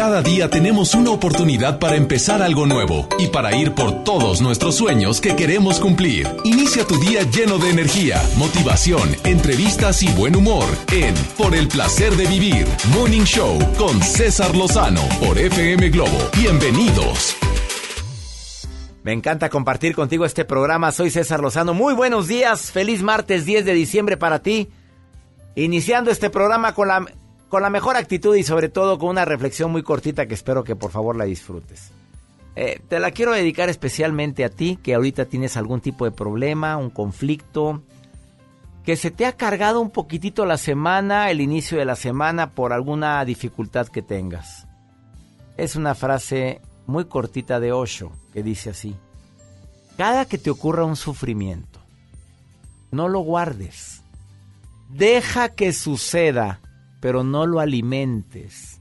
Cada día tenemos una oportunidad para empezar algo nuevo y para ir por todos nuestros sueños que queremos cumplir. Inicia tu día lleno de energía, motivación, entrevistas y buen humor en Por el placer de vivir, Morning Show con César Lozano por FM Globo. Bienvenidos. Me encanta compartir contigo este programa. Soy César Lozano. Muy buenos días. Feliz martes 10 de diciembre para ti. Iniciando este programa con la, con la mejor actitud y sobre todo con una reflexión muy cortita que espero que por favor la disfrutes. Eh, te la quiero dedicar especialmente a ti que ahorita tienes algún tipo de problema, un conflicto, que se te ha cargado un poquitito la semana, el inicio de la semana por alguna dificultad que tengas. Es una frase muy cortita de Osho que dice así, cada que te ocurra un sufrimiento, no lo guardes, deja que suceda, pero no lo alimentes.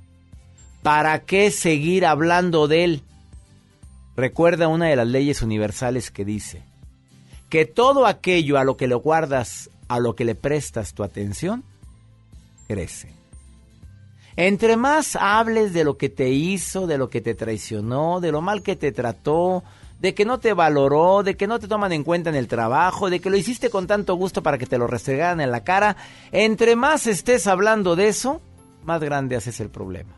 ¿Para qué seguir hablando de él? Recuerda una de las leyes universales que dice que todo aquello a lo que le guardas, a lo que le prestas tu atención, crece. Entre más hables de lo que te hizo, de lo que te traicionó, de lo mal que te trató, de que no te valoró, de que no te toman en cuenta en el trabajo, de que lo hiciste con tanto gusto para que te lo restregaran en la cara, entre más estés hablando de eso, más grande haces el problema.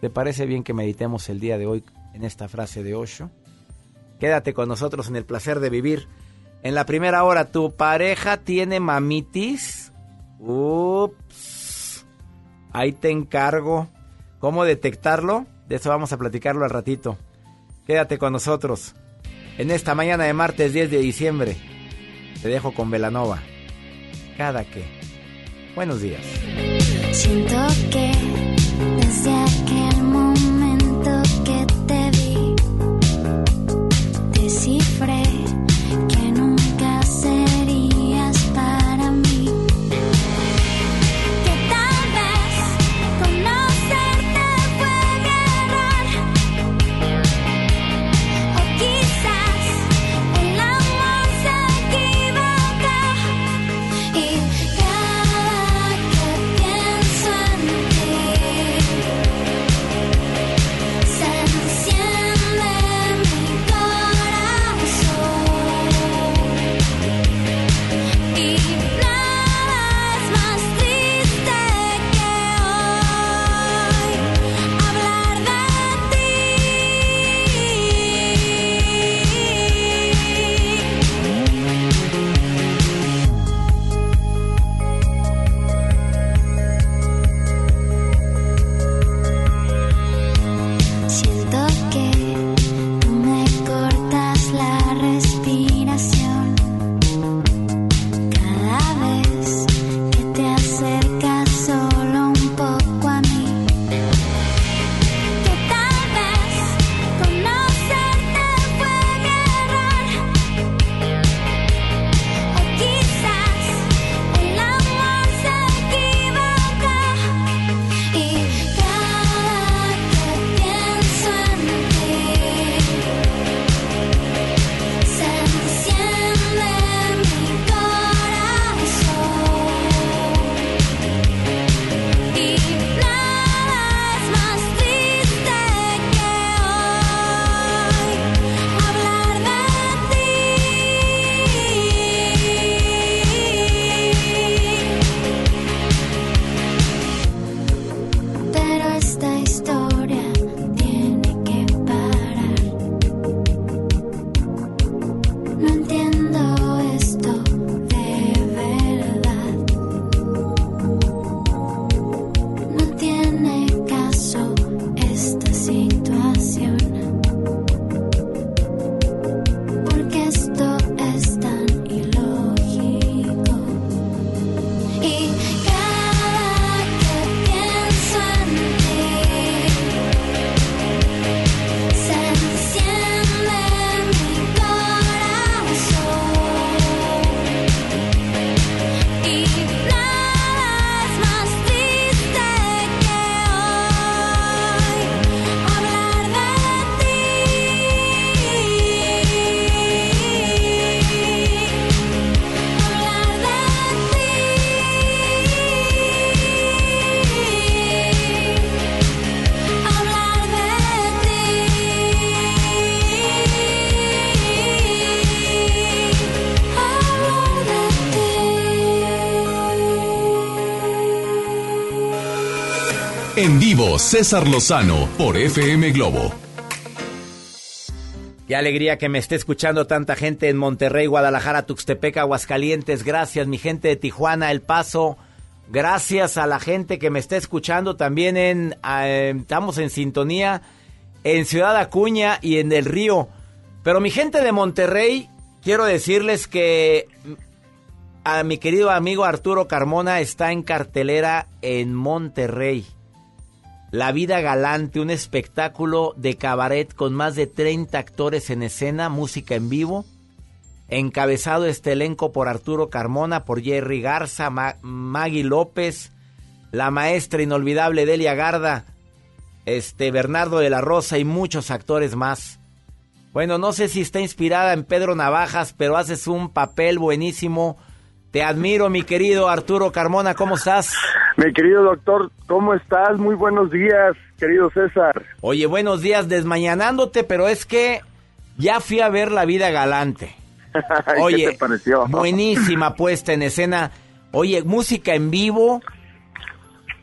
¿Te parece bien que meditemos el día de hoy en esta frase de Osho? Quédate con nosotros en el placer de vivir. En la primera hora, ¿tu pareja tiene mamitis? Ups. Ahí te encargo. ¿Cómo detectarlo? De eso vamos a platicarlo al ratito. Quédate con nosotros. En esta mañana de martes 10 de diciembre. Te dejo con Velanova. Cada que. Buenos días. Siento que César Lozano por FM Globo. Qué alegría que me esté escuchando tanta gente en Monterrey, Guadalajara, Tuxtepec, Aguascalientes. Gracias, mi gente de Tijuana, El Paso. Gracias a la gente que me está escuchando también en... eh, estamos en sintonía en Ciudad Acuña y en El Río. Pero mi gente de Monterrey, quiero decirles que a mi querido amigo Arturo Carmona está en cartelera en Monterrey. La vida galante, un espectáculo de cabaret con más de 30 actores en escena, música en vivo. Encabezado este elenco por Arturo Carmona, por Jerry Garza, Ma- Maggie López, la maestra inolvidable Delia Garda, este Bernardo de la Rosa y muchos actores más. Bueno, no sé si está inspirada en Pedro Navajas, pero haces un papel buenísimo. Te admiro, mi querido Arturo Carmona, ¿cómo estás? Mi querido doctor, ¿cómo estás? Muy buenos días, querido César. Oye, buenos días, desmañanándote, pero es que ya fui a ver La Vida Galante. ¿Qué Oye, te pareció? buenísima puesta en escena. Oye, música en vivo.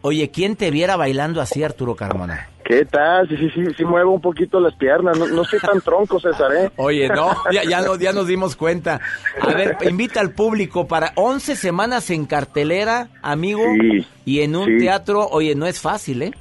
Oye, ¿quién te viera bailando así, Arturo Carmona? ¿Qué tal? Sí, sí, sí, sí muevo un poquito las piernas. No, no estoy tan tronco, César, ¿eh? Oye, no, ya, ya, no- ya nos dimos cuenta. A ver, invita al público para 11 semanas en cartelera, amigo, Sí, y en un sí. teatro. Oye, no es fácil, ¿eh?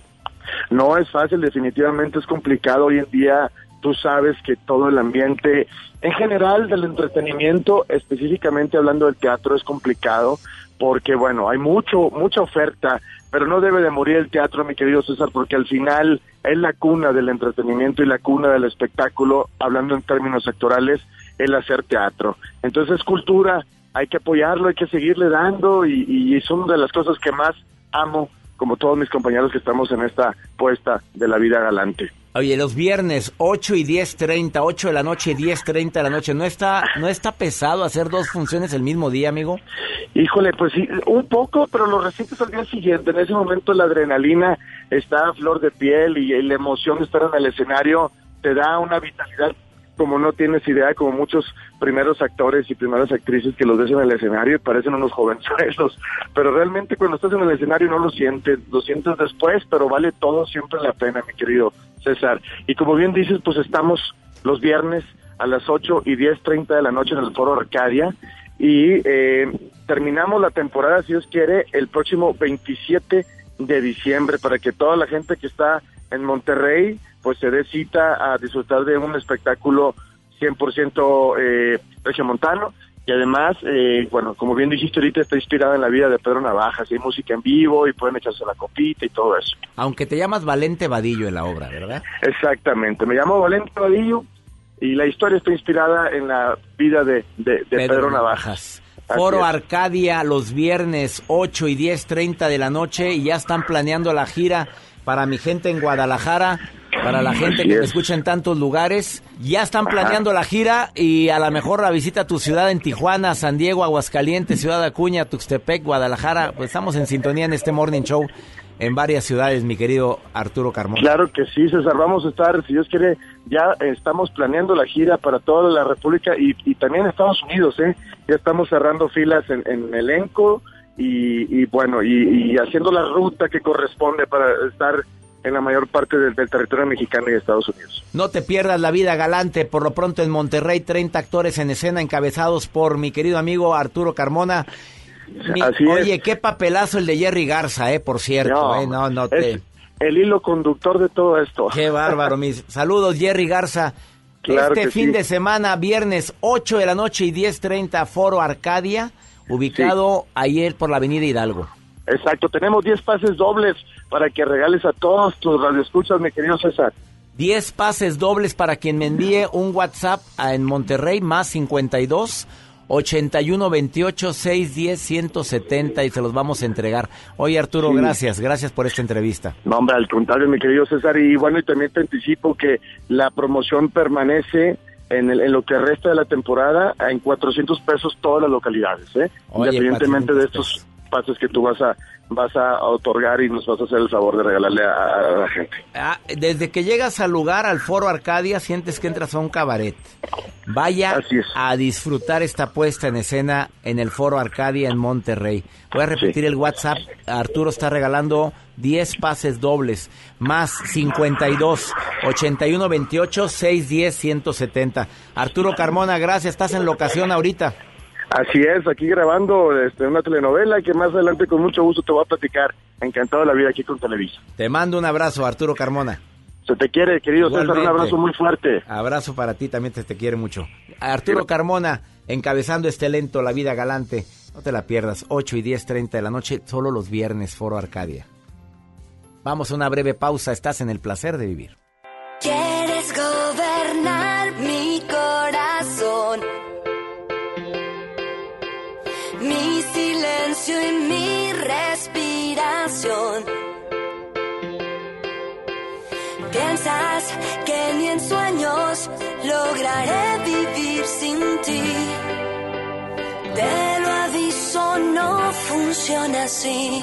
No es fácil, definitivamente es complicado hoy en día. Tú sabes que todo el ambiente, en general del entretenimiento, específicamente hablando del teatro, es complicado porque, bueno, hay mucho, mucha oferta, pero no debe de morir el teatro, mi querido César, porque al final es la cuna del entretenimiento y la cuna del espectáculo, hablando en términos actorales, el hacer teatro. Entonces es cultura, hay que apoyarlo, hay que seguirle dando y, y una de las cosas que más amo, como todos mis compañeros que estamos en esta puesta de la vida galante. Oye, los viernes 8 y 10.30, 8 de la noche y 10.30 de la noche, ¿no está, ¿no está pesado hacer dos funciones el mismo día, amigo? Híjole, pues sí, un poco, pero lo recientes al día siguiente. En ese momento la adrenalina está a flor de piel y la emoción de estar en el escenario te da una vitalidad como no tienes idea, como muchos primeros actores y primeras actrices que los ves en el escenario y parecen unos jovenzuelos, pero realmente cuando estás en el escenario no lo sientes, lo sientes después, pero vale todo siempre la pena, mi querido César. Y como bien dices, pues estamos los viernes a las 8 y 10.30 de la noche en el Foro Arcadia y eh, terminamos la temporada, si Dios quiere, el próximo 27 de diciembre para que toda la gente que está en Monterrey pues se dé cita a disfrutar de un espectáculo 100% eh, regiomontano y además, eh, bueno, como bien dijiste ahorita, está inspirada en la vida de Pedro Navajas, y hay música en vivo y pueden echarse la copita y todo eso. Aunque te llamas Valente Vadillo en la obra, ¿verdad? Exactamente, me llamo Valente Vadillo y la historia está inspirada en la vida de, de- de Pedro, Navajas. Así Foro. Arcadia los viernes 8 y 10.30 de la noche y ya están planeando la gira para mi gente en Guadalajara, para la gente Así que me es. escucha en tantos lugares. Ya están planeando la gira y a lo mejor la visita a tu ciudad en Tijuana, San Diego, Aguascalientes, Ciudad de Acuña, Tuxtepec, Guadalajara. Pues estamos en sintonía en este Morning Show en varias ciudades, mi querido Arturo Carmona. Claro que sí, César, vamos a estar, si Dios quiere, ya estamos planeando la gira para toda la República y, y también Estados Unidos, ¿eh? Ya estamos cerrando filas en, en elenco y, y bueno, y, y haciendo la ruta que corresponde para estar en la mayor parte del, del territorio mexicano y de Estados Unidos. No te pierdas la vida galante. Por lo pronto en Monterrey, 30 actores en escena encabezados por mi querido amigo Arturo Carmona. Mi- Así es. oye, qué papelazo el de Jerry Garza, eh, por cierto. eh, no, no te... es el hilo conductor de todo esto. Qué bárbaro, mis saludos, Jerry Garza. Claro este fin sí. de semana, viernes 8 de la noche y 10.30, Foro Arcadia, ubicado ayer por la Avenida Hidalgo. Exacto, tenemos 10 pases dobles para que regales a todos tus radioescuchas, mi querido César. 10 pases dobles para quien me envíe un WhatsApp a- en Monterrey, más 52 81 28 610 170 y se los vamos a entregar. Oye Arturo, Sí. gracias, gracias por esta entrevista. No, hombre, al contrario, mi querido César. Y bueno, y también te anticipo que la promoción permanece en, el- en lo que resta de la temporada en 400 pesos todas las localidades, ¿eh? Oye, Independientemente 400 de estos espacios que tú vas a vas a otorgar y nos vas a hacer el favor de regalarle a, a la gente. Ah, desde que llegas al lugar, al Foro Arcadia, sientes que entras a un cabaret. Vaya a disfrutar esta puesta en escena en el Foro Arcadia en Monterrey. Voy a repetir Sí. el WhatsApp. Arturo está regalando 10 pases dobles, más 52 81 28 610 170. Arturo Carmona, gracias. Estás en locación ahorita. Así es, aquí grabando este, una telenovela que más adelante con mucho gusto te voy a platicar. Encantado de la vida aquí con Televisa. Te mando un abrazo, Arturo Carmona. Se te quiere, querido César, un Igualmente. abrazo muy fuerte. Abrazo para ti, también te, te quiere mucho. Arturo Carmona, encabezando este lento La Vida Galante. No te la pierdas, 8 y 10, 30 de la noche, solo los viernes, Foro Arcadia. Vamos a una breve pausa, estás en el placer de vivir. Quieres gobernar mi corazón, silencio y mi respiración. Piensas que ni en sueños lograré vivir sin ti. Te lo aviso, no funciona así.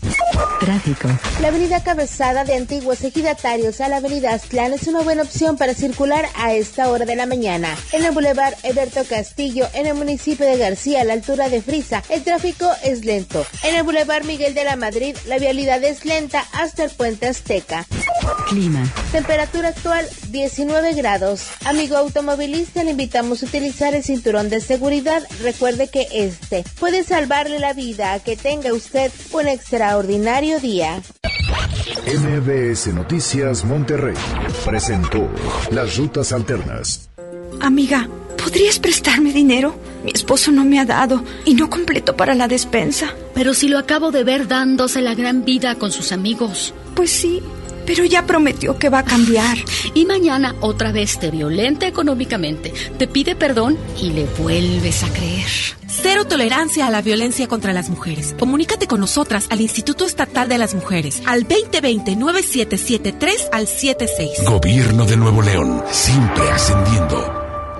Tráfico. La avenida Cabezada de antiguos ejidatarios a la avenida Aztlán es una buena opción para circular a esta hora de la mañana. En el bulevar Eberto Castillo, en el municipio de García, a la altura de Frisa, el tráfico es lento. En el bulevar Miguel de la Madrid, la vialidad es lenta hasta el puente Azteca. Clima. Temperatura actual 19 grados. Amigo automovilista, le invitamos a utilizar el cinturón de seguridad. Recuerde que este puede salvarle la vida. Que tenga usted un extraordinario día. MBS Noticias Monterrey presentó Las Rutas Alternas. Amiga, ¿podrías prestarme dinero? Mi esposo no me ha dado y no completo para la despensa. Pero si lo acabo de ver dándose la gran vida con sus amigos. Pues sí, pero ya prometió que va a cambiar. Y mañana otra vez te violenta económicamente, te pide perdón y le vuelves a creer. Cero tolerancia a la violencia contra las mujeres. Comunícate con nosotras al Instituto Estatal de las Mujeres al 2020-9773 al 76. Gobierno de Nuevo León, siempre ascendiendo.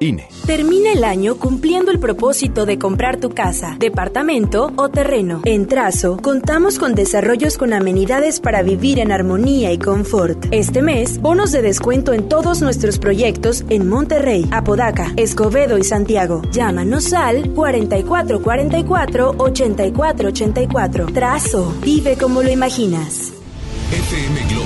INE. Termina el año cumpliendo el propósito de comprar tu casa, departamento o terreno. En Trazo, contamos con desarrollos con amenidades para vivir en armonía y confort. Este mes, bonos de descuento en todos nuestros proyectos en Monterrey, Apodaca, Escobedo y Santiago. Llámanos al 4444-8484. Trazo, vive como lo imaginas. FM Globo 88.1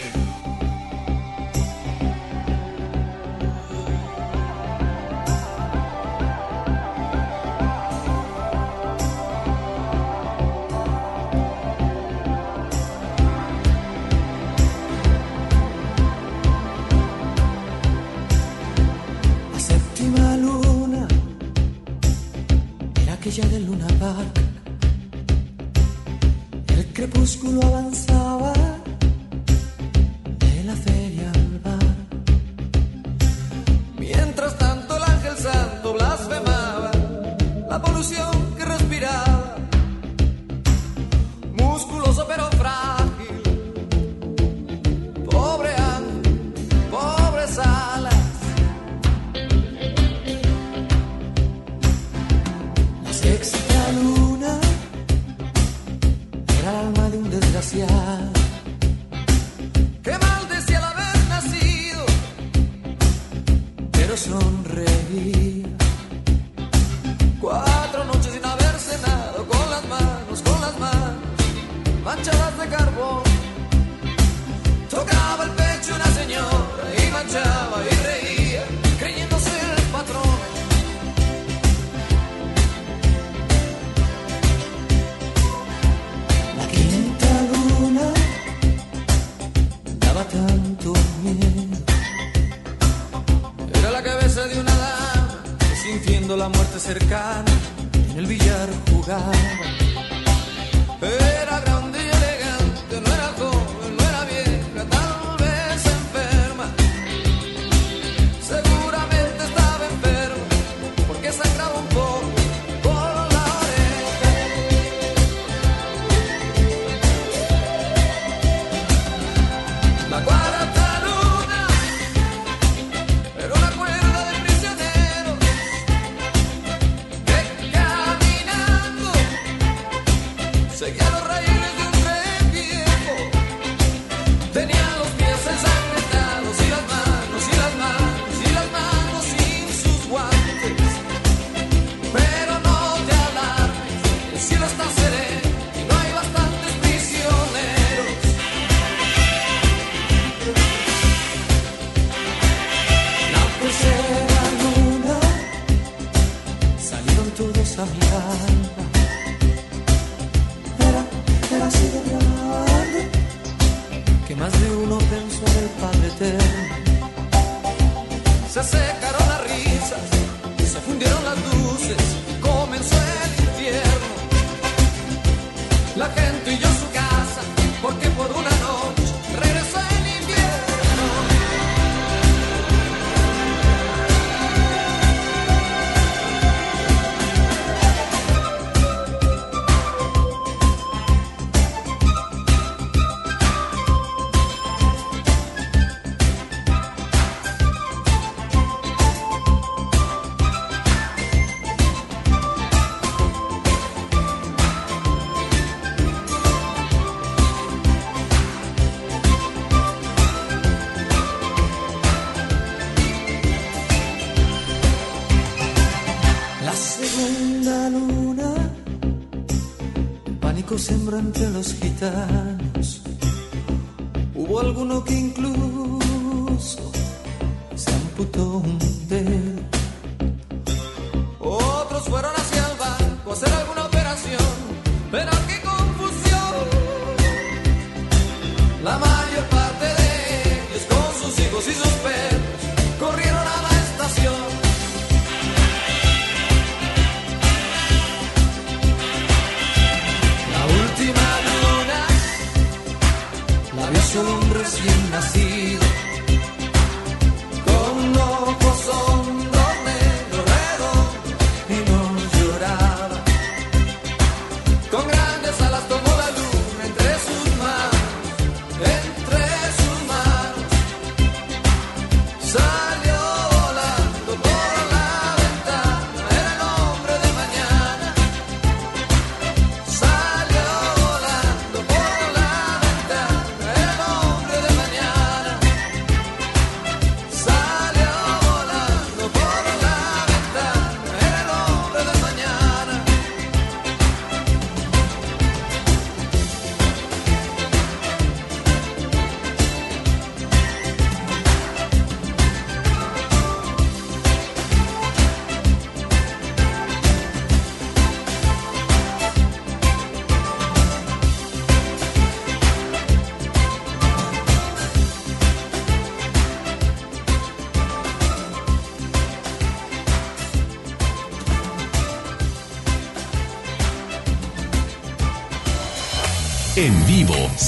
Cercana en el billar jugaba.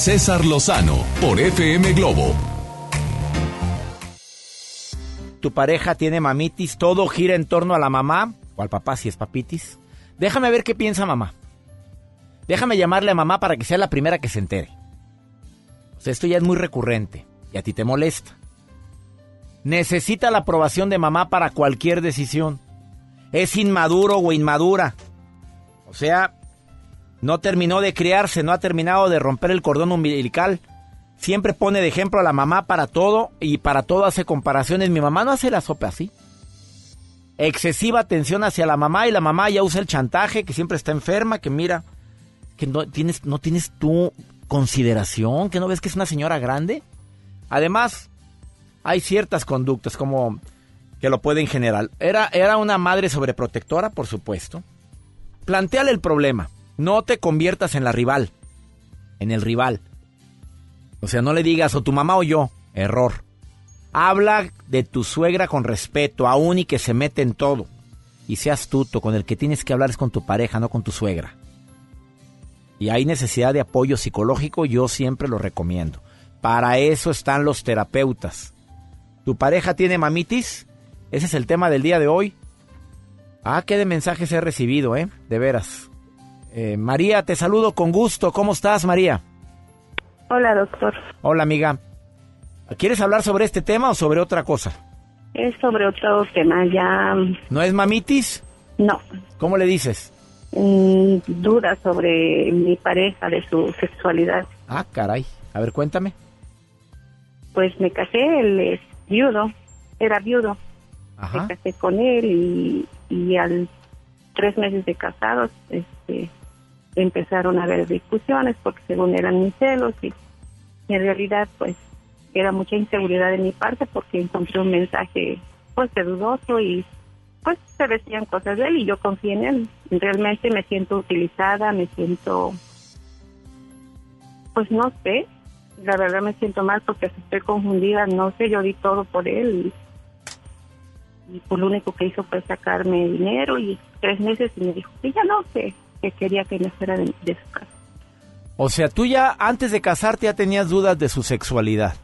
César Lozano por FM Globo. Tu pareja tiene mamitis, todo gira en torno a la mamá o al papá si es papitis. Déjame ver qué piensa mamá. Déjame llamarle a mamá para que sea la primera que se entere. O sea, esto ya es muy recurrente y a ti te molesta. Necesita la aprobación de mamá para cualquier decisión. Es inmaduro o inmadura. O sea, no terminó de criarse, no ha terminado de romper el cordón umbilical. Siempre pone de ejemplo a la mamá para todo y para todo hace comparaciones. Mi mamá no hace la sopa así. Excesiva atención hacia la mamá y la mamá ya usa el chantaje, que siempre está enferma, que mira, que no tienes, no tienes tú consideración, que no ves que es una señora grande. Además, hay ciertas conductas como que lo pueden generar. Era, era una madre sobreprotectora, por supuesto. Plantéale el problema. No te conviertas en la rival, en el rival. O sea, no le digas o tu mamá o yo. Error. Habla de tu suegra con respeto, aún y que se mete en todo. Y sea astuto, con el que tienes que hablar es con tu pareja, no con tu suegra. Y hay necesidad de apoyo psicológico, yo siempre lo recomiendo. Para eso están los terapeutas. ¿Tu pareja tiene mamitis? Ese es el tema del día de hoy. Ah, qué de mensajes he recibido, ¿eh? De veras. Eh, María, te saludo con gusto. ¿Cómo estás, María? Hola, doctor. Hola, amiga. ¿Quieres hablar sobre este tema o sobre otra cosa? Es sobre otro tema, ya ¿No es mamitis? no. ¿Cómo le dices? Mm, duda sobre mi pareja, de su sexualidad. Ah, caray. A ver, cuéntame. Pues me casé, él es viudo, era viudo. Ajá. Me casé con él y, y al tres meses de casados este, empezaron a haber discusiones porque según eran mis celos y, en realidad pues era mucha inseguridad de mi parte porque encontré un mensaje pues dudoso y pues se decían cosas de él y yo confié en él. Realmente me siento utilizada, me siento pues no sé, la verdad me siento mal porque estoy confundida, no sé, yo di todo por él y, y pues lo único que hizo fue sacarme dinero y tres meses y me dijo que ya no sé, que quería que me fuera de, de su casa. O sea, tú ya antes de casarte ya tenías dudas de su sexualidad.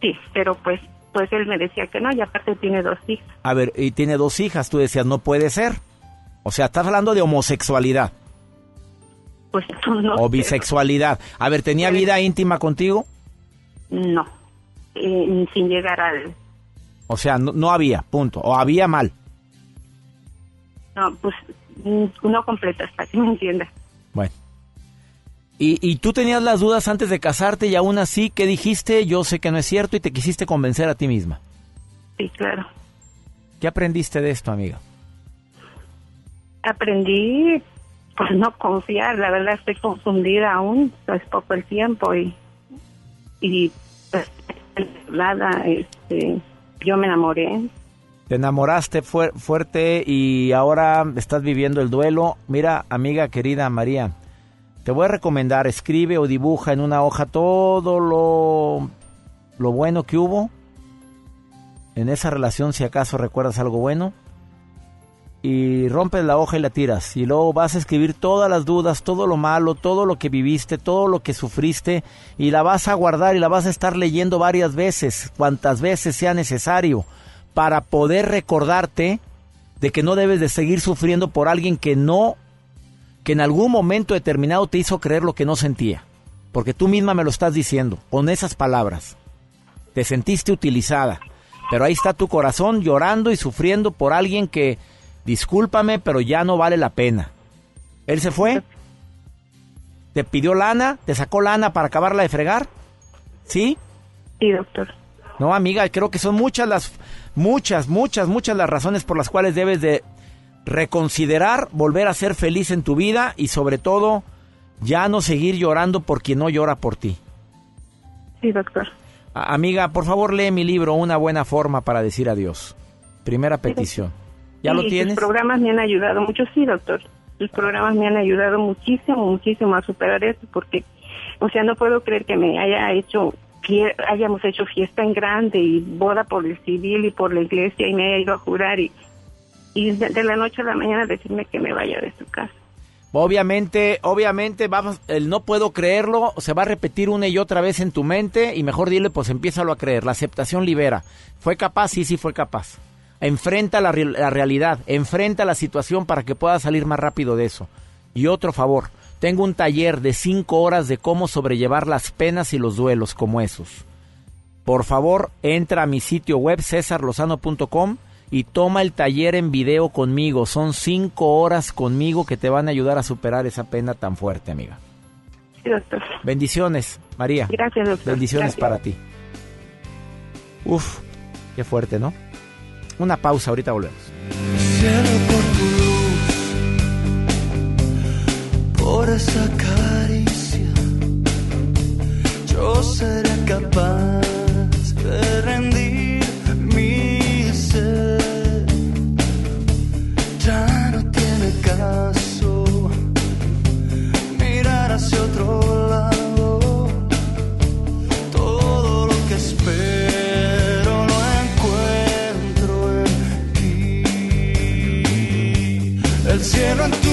Sí, pero pues pues él me decía que no y aparte tiene dos hijas. A ver, y tiene dos hijas, tú decías, no puede ser. O sea, estás hablando de homosexualidad Pues no o bisexualidad. A ver, ¿tenía vida íntima contigo? No, eh, sin llegar al... O sea, no, no había, punto. O había mal. No, pues no completa hasta que me entienda. Bueno. Y, y tú tenías las dudas antes de casarte y aún así, ¿qué dijiste? Yo sé que no es cierto y te quisiste convencer a ti misma. Sí, claro. ¿Qué aprendiste de esto, amiga? Aprendí pues no confiar, la verdad estoy confundida aún, es poco el tiempo y, y pues nada, este, yo me enamoré, Te enamoraste fuer- fuerte y ahora estás viviendo el duelo. Mira, amiga querida María, te voy a recomendar, escribe o dibuja en una hoja todo lo, lo bueno que hubo en esa relación, si acaso recuerdas algo bueno. Y rompes la hoja y la tiras. Y luego vas a escribir todas las dudas, todo lo malo, todo lo que viviste, todo lo que sufriste. Y la vas a guardar y la vas a estar leyendo varias veces, cuantas veces sea necesario para poder recordarte de que no debes de seguir sufriendo por alguien que no, que en algún momento determinado te hizo creer lo que no sentía. Porque tú misma me lo estás diciendo, con esas palabras. Te sentiste utilizada. Pero ahí está tu corazón llorando y sufriendo por alguien que, discúlpame, pero ya no vale la pena. Él se fue. Te pidió lana, te sacó lana para acabarla de fregar. ¿Sí? Sí, doctor. No, amiga, creo que son muchas las, muchas, muchas, muchas las razones por las cuales debes de reconsiderar, volver a ser feliz en tu vida y sobre todo ya no seguir llorando por quien no llora por ti. Sí, doctor. A- amiga, por favor lee mi libro Una buena forma para decir adiós. Primera petición. ¿Ya Sí, lo tienes? Sus programas me han ayudado mucho, sí, doctor. Sus programas me han ayudado muchísimo, muchísimo a superar esto, porque, o sea, no puedo creer que me haya hecho, hayamos hecho fiesta en grande y boda por el civil y por la iglesia y me haya ido a jurar y, y de, la noche a la mañana decirme que me vaya de su casa. Obviamente, obviamente, vamos, el no puedo creerlo se va a repetir una y otra vez en tu mente y mejor dile, pues empiézalo a creer. La aceptación libera. ¿Fue capaz? Sí, sí, fue capaz. Enfrenta la, la realidad, enfrenta la situación para que puedas salir más rápido de eso. Y otro favor, tengo un taller de cinco horas de cómo sobrellevar las penas y los duelos como esos. Por favor, entra a mi sitio web cesarlozano.com y toma el taller en video conmigo. Son cinco horas conmigo que te van a ayudar a superar esa pena tan fuerte, amiga. Sí, doctor. Bendiciones, María. Gracias, doctor. Bendiciones Gracias. para ti. Uf, qué fuerte, ¿no? Una pausa, ahorita volvemos. esa caricia, yo seré capaz de rendir mi ser. Ya no tiene caso mirar hacia otro lado. Todo lo que espero lo encuentro en ti. El cielo en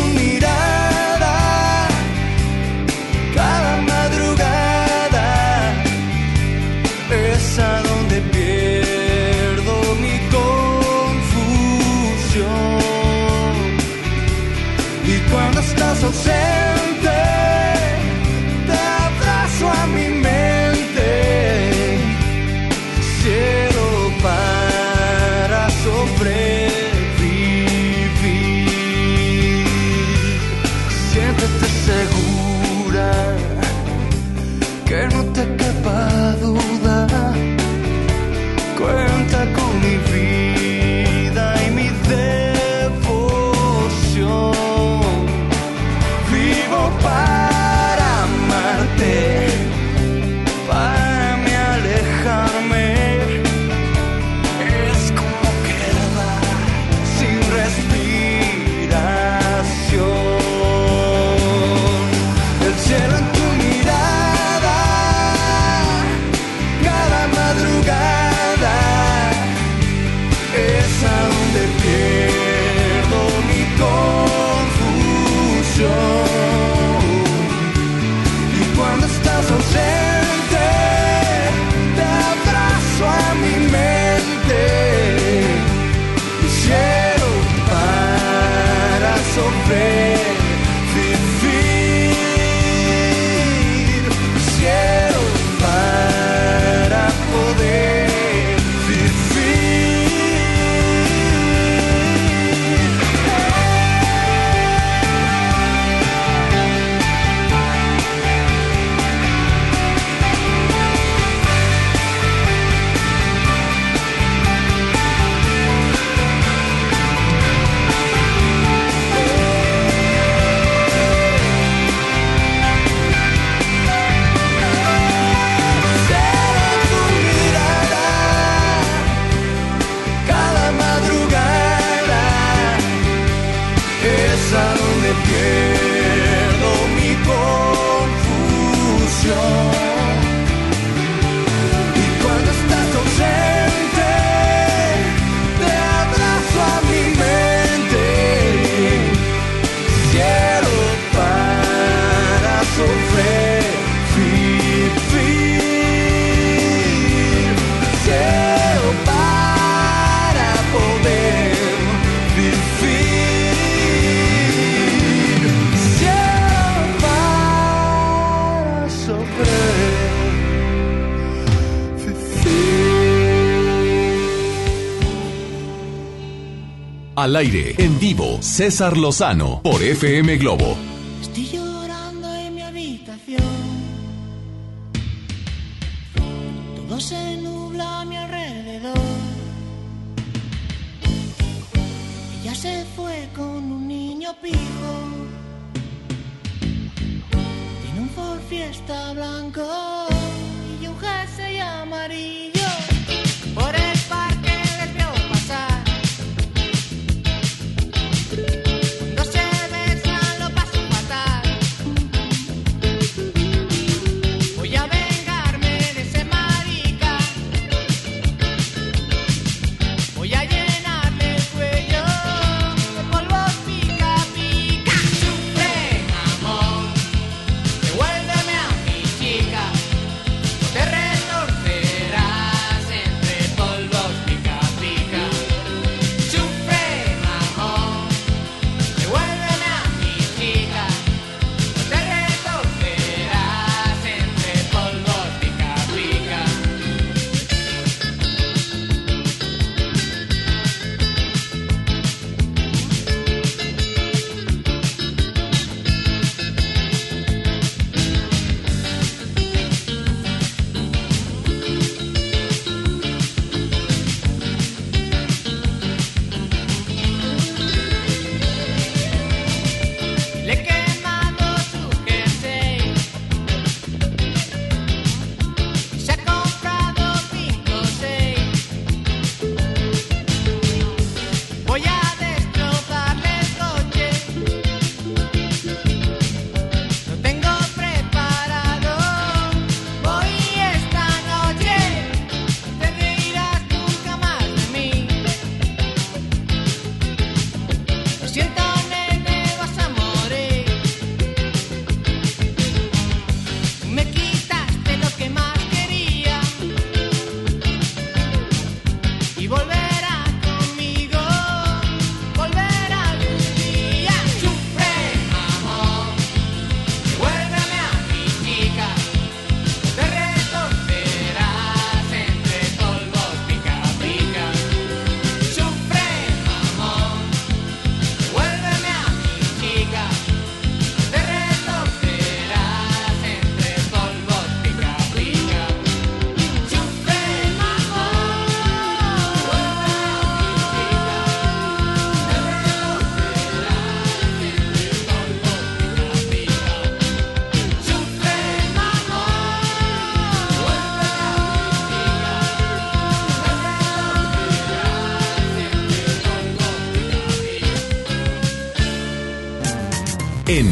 Al aire, en vivo, César Lozano por FM Globo.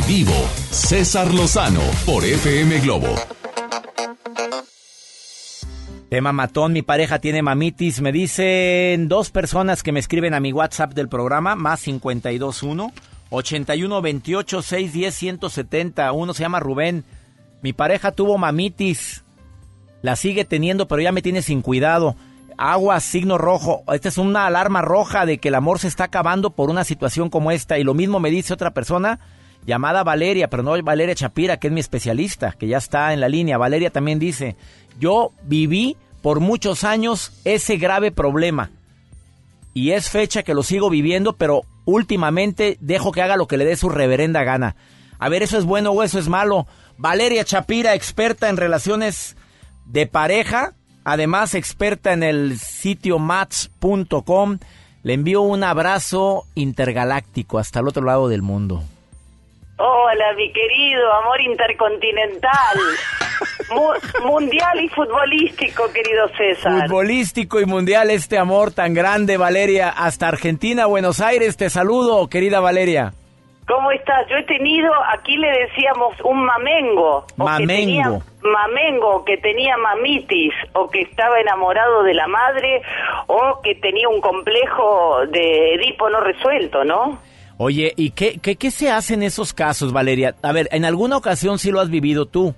Vivo, César Lozano por FM Globo. Tema matón, mi pareja tiene mamitis. Me dicen dos personas que me escriben a mi WhatsApp del programa, más 521 81 28 610 170. Uno se llama Rubén. Mi pareja tuvo mamitis. La sigue teniendo, pero ya me tiene sin cuidado. Agua, signo rojo. Esta es una alarma roja de que el amor se está acabando por una situación como esta. Y lo mismo me dice otra persona llamada Valeria, pero no Valeria Chapira, que es mi especialista, que ya está en la línea. Valeria también dice, yo viví por muchos años ese grave problema. Y es fecha que lo sigo viviendo, pero últimamente dejo que haga lo que le dé su reverenda gana. A ver, ¿eso es bueno o eso es malo? Valeria Chapira, experta en relaciones de pareja, además experta en el sitio match.com. Le envío un abrazo intergaláctico hasta el otro lado del mundo. Hola, mi querido amor intercontinental. Mu- mundial y futbolístico, querido César. Futbolístico y mundial este amor tan grande, Valeria. Hasta Argentina, Buenos Aires, te saludo, querida Valeria. ¿Cómo estás? Yo he tenido, aquí le decíamos un mamengo. o que tenía- Mamengo. mamengo, que tenía mamitis, o que estaba enamorado de la madre, o que tenía un complejo de Edipo no resuelto, ¿no? Oye, ¿y qué, qué, qué se hace en esos casos, Valeria? A ver, en alguna ocasión sí lo has vivido tú.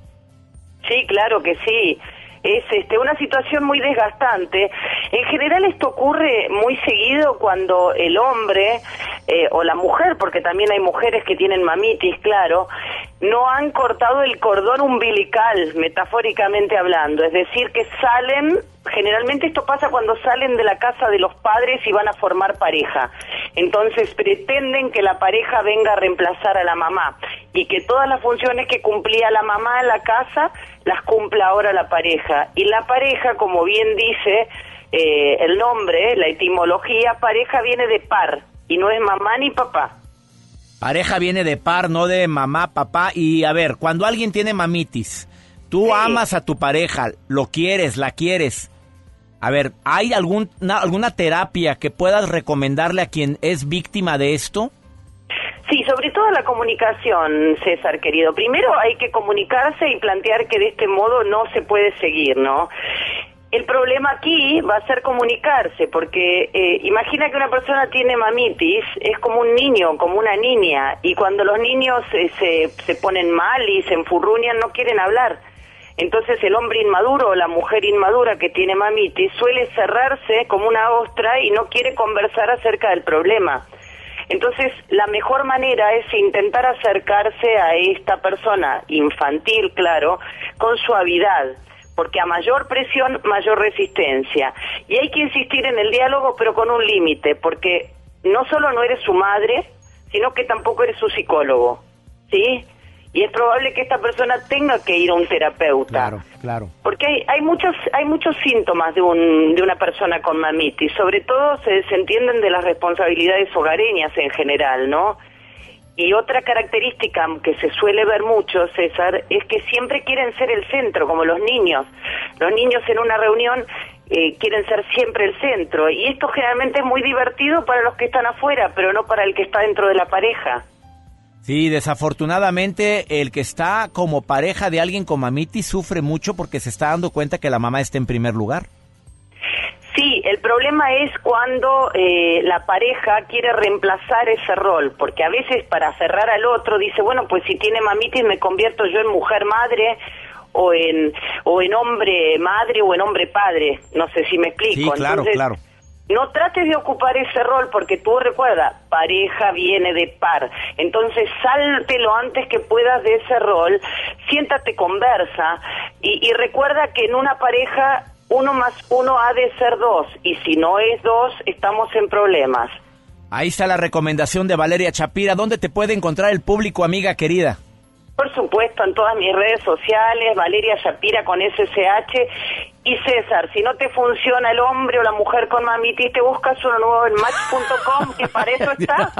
Sí, claro que sí. Es este, una situación muy desgastante. En general esto ocurre muy seguido cuando el hombre eh, o la mujer, porque también hay mujeres que tienen mamitis, claro, no han cortado el cordón umbilical, metafóricamente hablando. Es decir, que salen, generalmente esto pasa cuando salen de la casa de los padres y van a formar pareja. Entonces pretenden que la pareja venga a reemplazar a la mamá y que todas las funciones que cumplía la mamá en la casa las cumpla ahora la pareja. Y la pareja, como bien dice eh, el nombre, la etimología, pareja viene de par y no es mamá ni papá. Pareja viene de par, no de mamá, papá. Y a ver, cuando alguien tiene mamitis, tú amas a tu pareja, lo quieres, la quieres. A ver, ¿hay algún, na- alguna terapia que puedas recomendarle a quien es víctima de esto? Sí, sobre todo la comunicación, César, querido. Primero hay que comunicarse y plantear que de este modo no se puede seguir, ¿no? El problema aquí va a ser comunicarse, porque eh, imagina que una persona tiene mamitis, es como un niño, como una niña, y cuando los niños eh, se, se ponen mal y se enfurruñan, no quieren hablar. Entonces el hombre inmaduro o la mujer inmadura que tiene mamitis suele cerrarse como una ostra y no quiere conversar acerca del problema. Entonces, la mejor manera es intentar acercarse a esta persona infantil, claro, con suavidad, porque a mayor presión, mayor resistencia. Y hay que insistir en el diálogo, pero con un límite, porque no solo no eres su madre, sino que tampoco eres su psicólogo, ¿sí? Y es probable que esta persona tenga que ir a un terapeuta. Claro, claro. Porque hay, hay muchos hay muchos síntomas de, un, de una persona con mamitis, sobre todo se desentienden de las responsabilidades hogareñas en general, ¿no? Y otra característica que se suele ver mucho, César, es que siempre quieren ser el centro, como los niños. Los niños en una reunión eh, quieren ser siempre el centro. Y esto generalmente es muy divertido para los que están afuera, pero no para el que está dentro de la pareja. Sí, desafortunadamente el que está como pareja de alguien con mamitis sufre mucho porque se está dando cuenta que la mamá está en primer lugar. Sí, el problema es cuando eh, la pareja quiere reemplazar ese rol, porque a veces para aferrar al otro dice, bueno, pues si tiene mamitis me convierto yo en mujer madre o en o en hombre madre o en hombre padre, no sé si me explico. Sí, claro, Entonces, claro. no trates de ocupar ese rol porque tú recuerda, pareja viene de par. Entonces salte lo antes que puedas de ese rol, siéntate, conversa y, y recuerda que en una pareja uno más uno ha de ser dos y si no es dos estamos en problemas. Ahí está la recomendación de Valeria Chapira. ¿Dónde te puede encontrar el público, amiga querida? Por supuesto, en todas mis redes sociales, Valeria Shapira con SSH y César, si no te funciona el hombre o la mujer con mamitis, te buscas uno nuevo en match.com, que para eso está.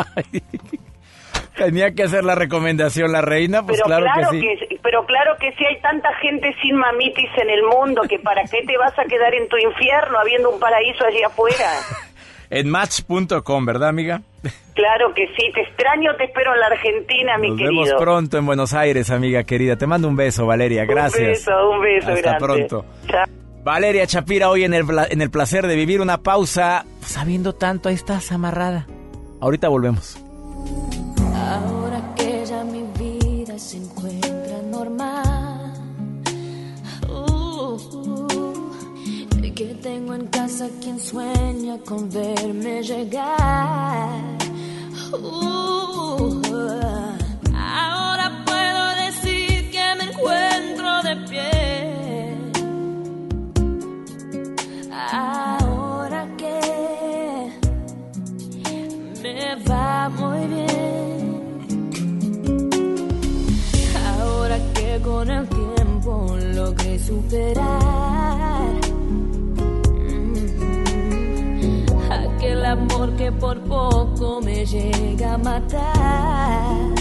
Tenía que hacer la recomendación la reina, pues pero claro, que sí. pero claro que sí hay tanta gente sin mamitis en el mundo que para qué te vas a quedar en tu infierno habiendo un paraíso allí afuera. En match.com, ¿verdad, amiga? Claro que sí, te extraño, te espero en la Argentina, mi Nos querido. vemos pronto en Buenos Aires, amiga querida. Te mando un beso, Valeria. Gracias. Un beso, un beso Hasta grande. pronto. Valeria Chapira, hoy en el, en el placer de vivir una pausa, sabiendo tanto, ahí estás amarrada. Ahorita volvemos. Ahora que ya mi vida se encuentra normal, uh, que tengo en casa quien sueña con verme llegar. Uh, ahora puedo decir que me encuentro de pie. Ahora que me va muy bien. Con el tiempo logré superar mm, aquel amor que por poco me llega a matar.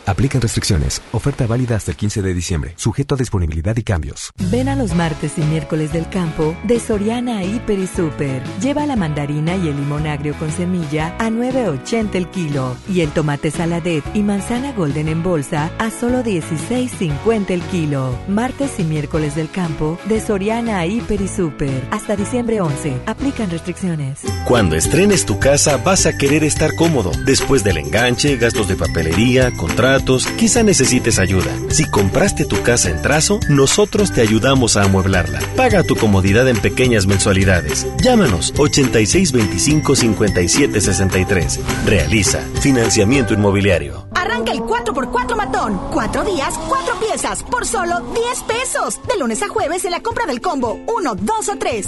Aplican restricciones. Oferta válida hasta el 15 de diciembre. Sujeto a disponibilidad y cambios. Ven a los martes y miércoles del campo de Soriana Hiper y Super. Lleva la mandarina y el limón agrio con semilla a 9.80 el kilo y el tomate saladet y manzana golden en bolsa a solo 16.50 el kilo. Martes y miércoles del campo de Soriana Hiper y Super. Hasta diciembre 11. Aplican restricciones. Cuando estrenes tu casa vas a querer estar cómodo. Después del enganche, gastos de papelería, contratos, quizá necesites ayuda. Si compraste tu casa en trazo, nosotros te ayudamos a amueblarla. Paga tu comodidad en pequeñas mensualidades. Llámanos 8625-5763. Realiza financiamiento inmobiliario. Arranca el 4x4 matón. Cuatro días, cuatro piezas, por solo 10 pesos. De lunes a jueves en la compra del combo 1, 2 o 3.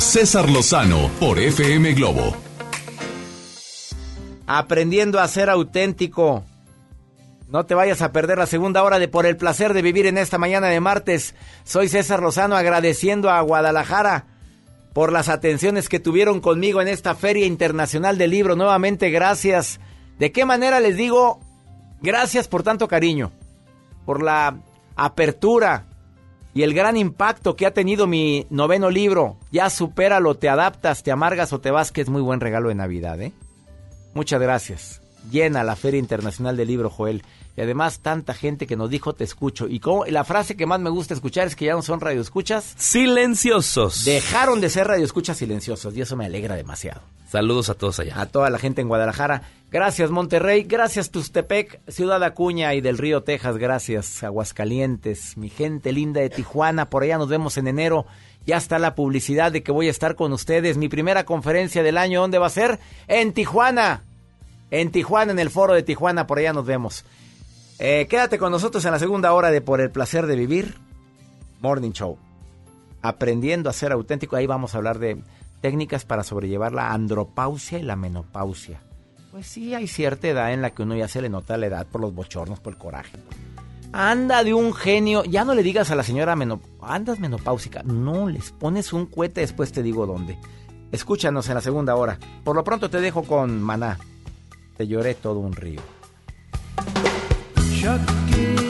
César Lozano por FM Globo. Aprendiendo a ser auténtico. No te vayas a perder la segunda hora de Por el placer de vivir en esta mañana de martes. Soy César Lozano agradeciendo a Guadalajara por las atenciones que tuvieron conmigo en esta Feria Internacional del Libro. Nuevamente, gracias. ¿De qué manera les digo? Gracias por tanto cariño, por la apertura y el gran impacto que ha tenido mi noveno libro. Ya supéralo, te adaptas, te amargas o te vas, que es muy buen regalo de Navidad, ¿eh? Muchas gracias. Llena la Feria Internacional del Libro, Joel. Y además tanta gente que nos dijo te escucho. Y como, la frase que más me gusta escuchar es que ya no son radioescuchas. Silenciosos. Dejaron de ser radioescuchas silenciosos y eso me alegra demasiado. Saludos a todos allá. A toda la gente en Guadalajara. Gracias Monterrey, gracias Tustepec, Ciudad Acuña y del Río Texas, gracias Aguascalientes, mi gente linda de Tijuana, por allá nos vemos en enero. Ya está la publicidad de que voy a estar con ustedes. Mi primera conferencia del año, ¿dónde va a ser? En Tijuana. En Tijuana, en el foro de Tijuana, por allá nos vemos. Eh, quédate con nosotros en la segunda hora de Por el placer de vivir. Morning Show. Aprendiendo a ser auténtico. Ahí vamos a hablar de técnicas para sobrellevar la andropausia y la menopausia. Pues sí, hay cierta edad en la que uno ya se le nota la edad por los bochornos, por el coraje. Anda de un genio. Ya no le digas a la señora meno, andas menopáusica. No, les pones un cohete, después te digo dónde. Escúchanos en la segunda hora. Por lo pronto te dejo con Maná. Te lloré todo un río. Yo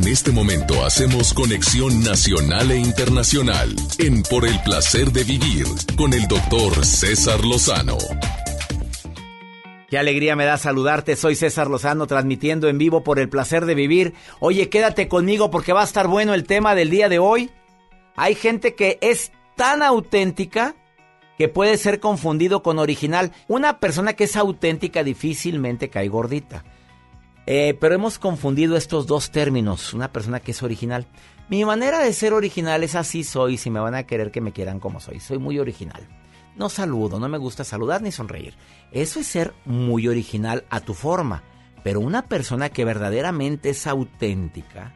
En este momento hacemos conexión nacional e internacional en Por el placer de vivir con el doctor César Lozano. Qué alegría me da saludarte. Soy César Lozano transmitiendo en vivo por el placer de vivir. Oye, quédate conmigo porque va a estar bueno el tema del día de hoy. Hay gente que es tan auténtica que puede ser confundido con original. Una persona que es auténtica difícilmente cae gordita. Eh, pero hemos confundido estos dos términos. Una persona que es original. Mi manera de ser original es así soy. Si me van a querer que me quieran como soy. Soy muy original. No saludo, no me gusta saludar ni sonreír. Eso es ser muy original a tu forma. Pero una persona que verdaderamente es auténtica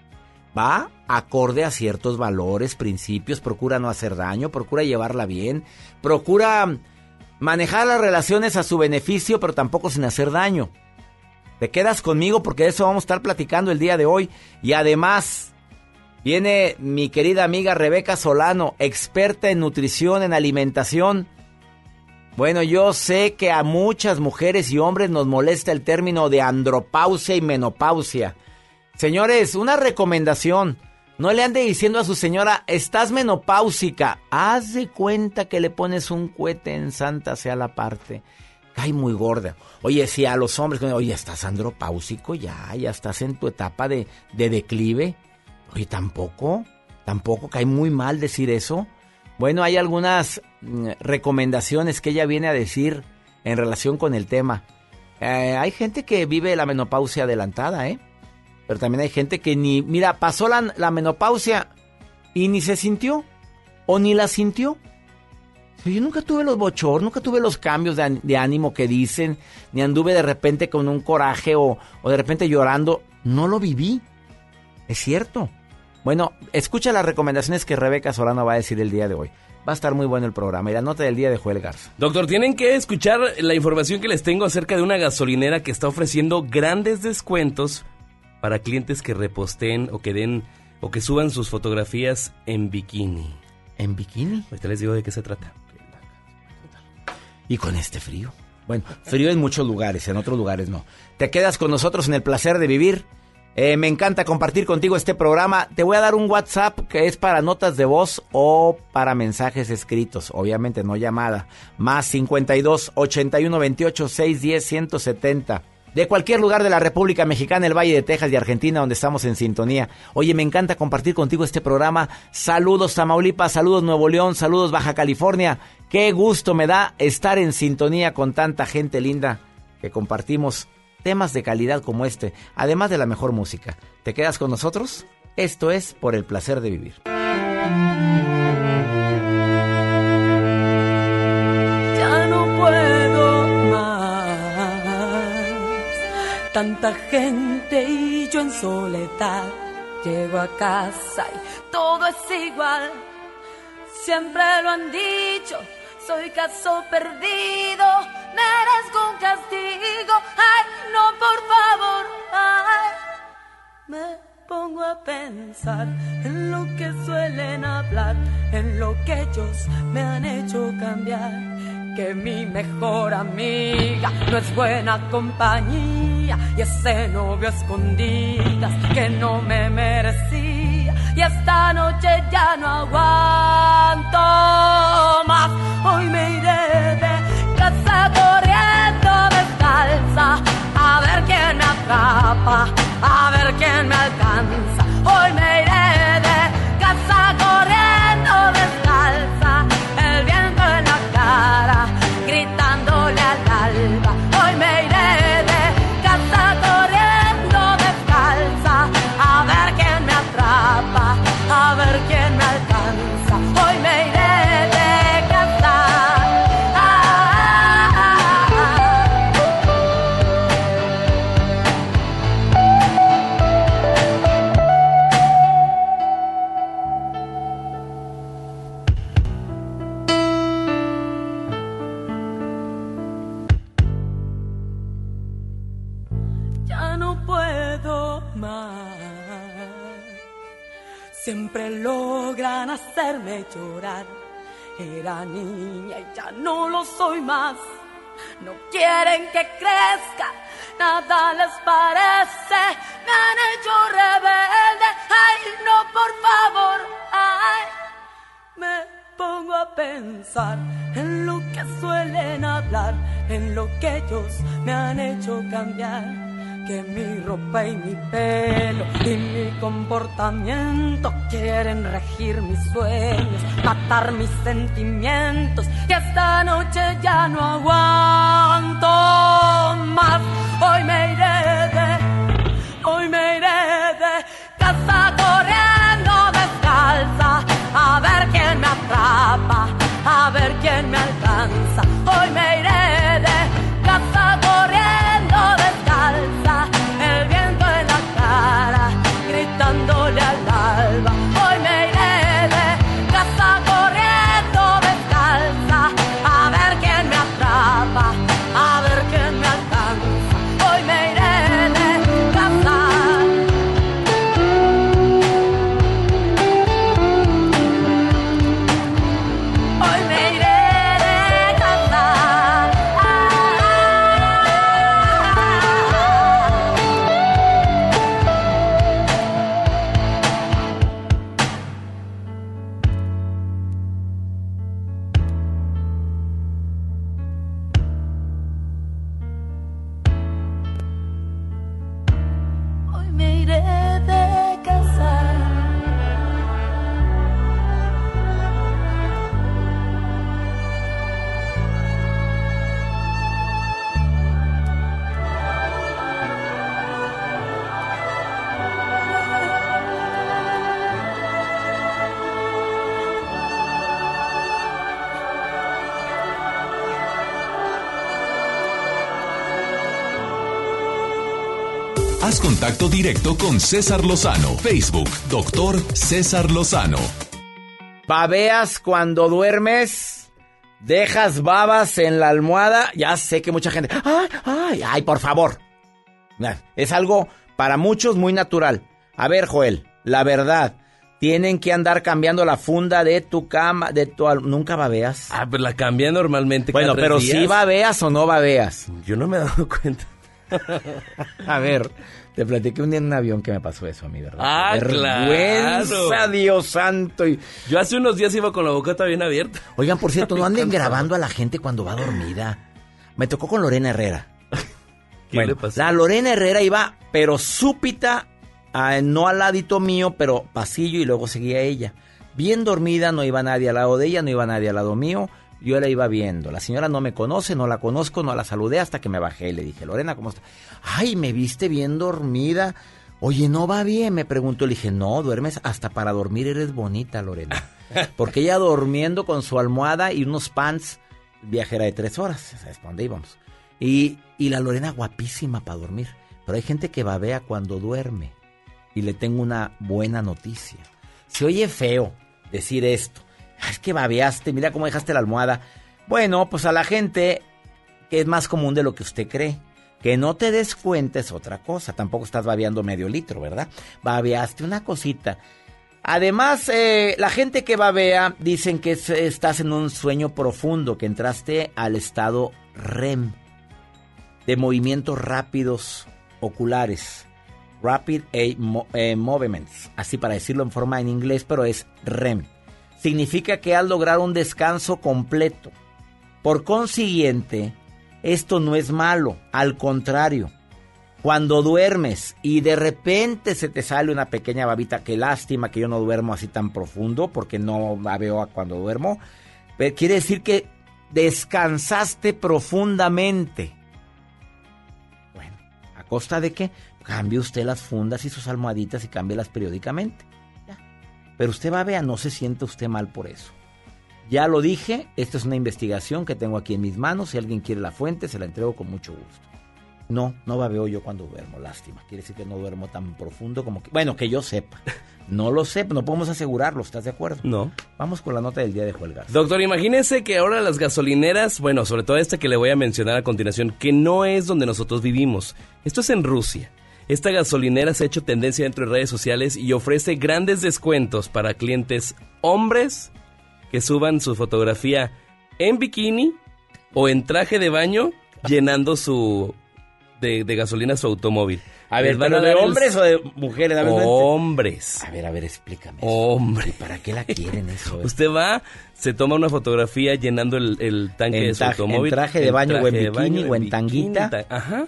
va acorde a ciertos valores, principios, procura no hacer daño, procura llevarla bien, procura manejar las relaciones a su beneficio, pero tampoco sin hacer daño. Te quedas conmigo porque de eso vamos a estar platicando el día de hoy. Y además, viene mi querida amiga Rebeca Solano, experta en nutrición, en alimentación. Bueno, yo sé que a muchas mujeres y hombres nos molesta el término de andropausia y menopausia. Señores, una recomendación. No le ande diciendo a su señora, estás menopáusica. Haz de cuenta que le pones un cohete en Santa sea la parte. Cae muy gorda. Oye, si a los hombres, oye, estás andropáusico ya, ya estás en tu etapa de, de declive. Oye, tampoco, tampoco cae muy mal decir eso. Bueno, hay algunas mm, recomendaciones que ella viene a decir en relación con el tema. Eh, hay gente que vive la menopausia adelantada, ¿eh? Pero también hay gente que ni, mira, pasó la, la menopausia y ni se sintió o ni la sintió. Yo nunca tuve los bochornos, nunca tuve los cambios de, de, ánimo que dicen, ni anduve de repente con un coraje o, o de repente llorando. No lo viví. Es cierto. Bueno, escucha las recomendaciones que Rebeca Solano va a decir el día de hoy. Va a estar muy bueno el programa y la nota del día de Joel Garza. Doctor, tienen que escuchar la información que les tengo acerca de una gasolinera que está ofreciendo grandes descuentos para clientes que reposten o que den o que suban sus fotografías en bikini. ¿En bikini? Ahorita les digo de qué se trata. Y con este frío. Bueno, frío en muchos lugares, en otros lugares no. Te quedas con nosotros en el placer de vivir. Eh, me encanta compartir contigo este programa. Te voy a dar un WhatsApp que es para notas de voz o para mensajes escritos. Obviamente no llamada. Más 52 81 28 610 170 de cualquier lugar de la República Mexicana, el Valle de Texas y Argentina, donde estamos en sintonía. Oye, me encanta compartir contigo este programa. Saludos Tamaulipas, saludos Nuevo León, saludos Baja California. Qué gusto me da estar en sintonía con tanta gente linda que compartimos temas de calidad como este, además de la mejor música. ¿Te quedas con nosotros? Esto es por el placer de vivir. Tanta gente y yo en soledad. Llego a casa y todo es igual. Siempre lo han dicho, soy caso perdido, merezco un castigo. Ay, no, por favor, ay. Me pongo a pensar en lo que suelen hablar, en lo que ellos me han hecho cambiar. Que mi mejor amiga no es buena compañía y ese novio escondidas que no me merecía y esta noche ya no aguanto más. Hoy me iré de casa corriendo descalza atrapa, a ver quién me alcanza. Hoy me iré hacerme llorar. Era niña y ya no lo soy más. No quieren que crezca, nada les parece. Me han hecho rebelde por favor, ay, me pongo a pensar en lo que suelen hablar, en lo que ellos me han hecho cambiar. Que mi ropa y mi pelo y mi comportamiento quieren regir mis sueños, matar mis sentimientos. Y esta noche ya no aguanto más. Hoy me iré de, hoy me iré de casa corriendo descalza a ver quién me atrapa, a ver quién me alcanza. Hoy me iré directo con César Lozano. Facebook, doctor César Lozano. Babeas cuando duermes, dejas babas en la almohada. Ya sé que mucha gente. ¡Ay, ay, ay, por favor! Es algo para muchos muy natural. A ver, Joel, la verdad. Tienen que andar cambiando la funda de tu cama, de tu al- ¿Nunca babeas? Ah, pues la cambié normalmente. Bueno, pero si babeas o no babeas. Yo no me he dado cuenta. A ver, te platiqué un día en un avión que me pasó eso a mí, ¿verdad? Ah, Vergüenza, claro. Dios santo. Y- Yo hace unos días iba con la bocota bien abierta. Oigan, por cierto, no anden grabando a la gente cuando va dormida. Me tocó con Lorena Herrera. ¿Qué Bueno, le pasó? La Lorena Herrera iba, pero súpita, no al ladito mío, pero pasillo y luego seguía ella. Bien dormida, no iba nadie al lado de ella, no iba nadie al lado mío. Yo la iba viendo. La señora no me conoce, no la conozco, no la saludé hasta que me bajé y le dije, Lorena, ¿cómo está? Ay, me viste bien dormida. Oye, ¿no va bien? Me preguntó. Le dije, no, duermes hasta para dormir, eres bonita, Lorena. Porque ella durmiendo con su almohada y unos pants, viajera de tres horas, ¿sabes para dónde íbamos? Y, y la Lorena guapísima para dormir. Pero hay gente que babea cuando duerme. Y le tengo una buena noticia. Se oye feo decir esto. "Ah, Es que babeaste, mira cómo dejaste la almohada. Bueno, pues a la gente que es más común de lo que usted cree. Que no te des cuenta es otra cosa. Tampoco estás babeando medio litro, ¿verdad? Babeaste una cosita. Además, eh, la gente que babea dicen que es- estás en un sueño profundo, que entraste al estado REM, de movimientos rápidos oculares. Rapid Eye eh, Movements, así para decirlo en forma en inglés, pero es REM. Significa que has logrado un descanso completo. Por consiguiente, esto no es malo, al contrario. Cuando duermes y de repente se te sale una pequeña babita, qué lástima que yo no duermo así tan profundo porque no babeo a cuando duermo, pero quiere decir que descansaste profundamente. Bueno, ¿a costa de qué? Cambie usted las fundas y sus almohaditas y cámbielas periódicamente. Pero usted babea, no se siente usted mal por eso. Ya lo dije, esta es una investigación que tengo aquí en mis manos. Si alguien quiere la fuente, se la entrego con mucho gusto. No, no babeo yo cuando duermo, lástima. Quiere decir que no duermo tan profundo como que... Bueno, que yo sepa. No lo sé, no podemos asegurarlo, ¿estás de acuerdo? No. Vamos con la nota del día de Joel Garza. Doctor, imagínese que ahora las gasolineras, bueno, sobre todo esta que le voy a mencionar a continuación, que no es donde nosotros vivimos. Esto es en Rusia. Esta gasolinera se ha hecho tendencia dentro de redes sociales y ofrece grandes descuentos para clientes hombres que suban su fotografía en bikini o en traje de baño llenando su de, de gasolina su automóvil. A ver, van ¿pero a de el- hombres o de mujeres? A ver, Hombres. A ver, a ver, explícame. Hombre. ¿Para qué la quieren eso? Usted va, se toma una fotografía llenando el, el tanque En de su automóvil. en traje de baño o en bikini baño, o en tanguita. ta- Ajá.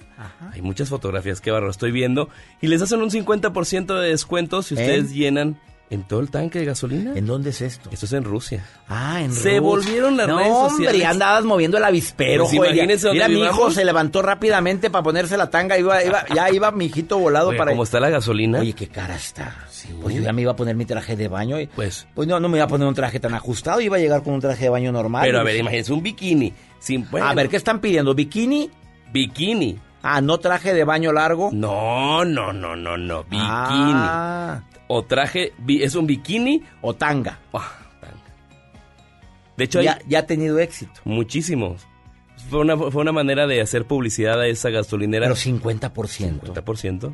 Hay muchas fotografías, qué barro, estoy viendo. Y les hacen un 50% de descuento si ustedes llenan en todo el tanque de gasolina. ¿En dónde es esto? Esto es en Rusia. Ah, en Se Rusia. volvieron las no, redes hombre, sociales. ya andabas moviendo el avispero, Pues joder. Mira, mi hijo se levantó rápidamente para ponerse la tanga. Iba, iba, ya iba mi hijito volado para... ¿Cómo está la gasolina? Oye, qué cara está. Pues yo ya me iba a poner mi traje de baño. Y, Pues. pues no, no me iba a poner un traje tan ajustado. Iba a llegar con un traje de baño normal. Pero a ver, imagínense un bikini. Sin, bueno, A ver, ¿qué están pidiendo? ¿Bikini? Bikini. Ah, ¿no traje de baño largo? No, no, no, no, no. Bikini. Ah. O traje, es un bikini. O tanga. Ah, tanga. De hecho, ya, hay ya ha tenido éxito. muchísimos. Fue una, fue una manera de hacer publicidad a esa gasolinera. Pero 50%. 50%.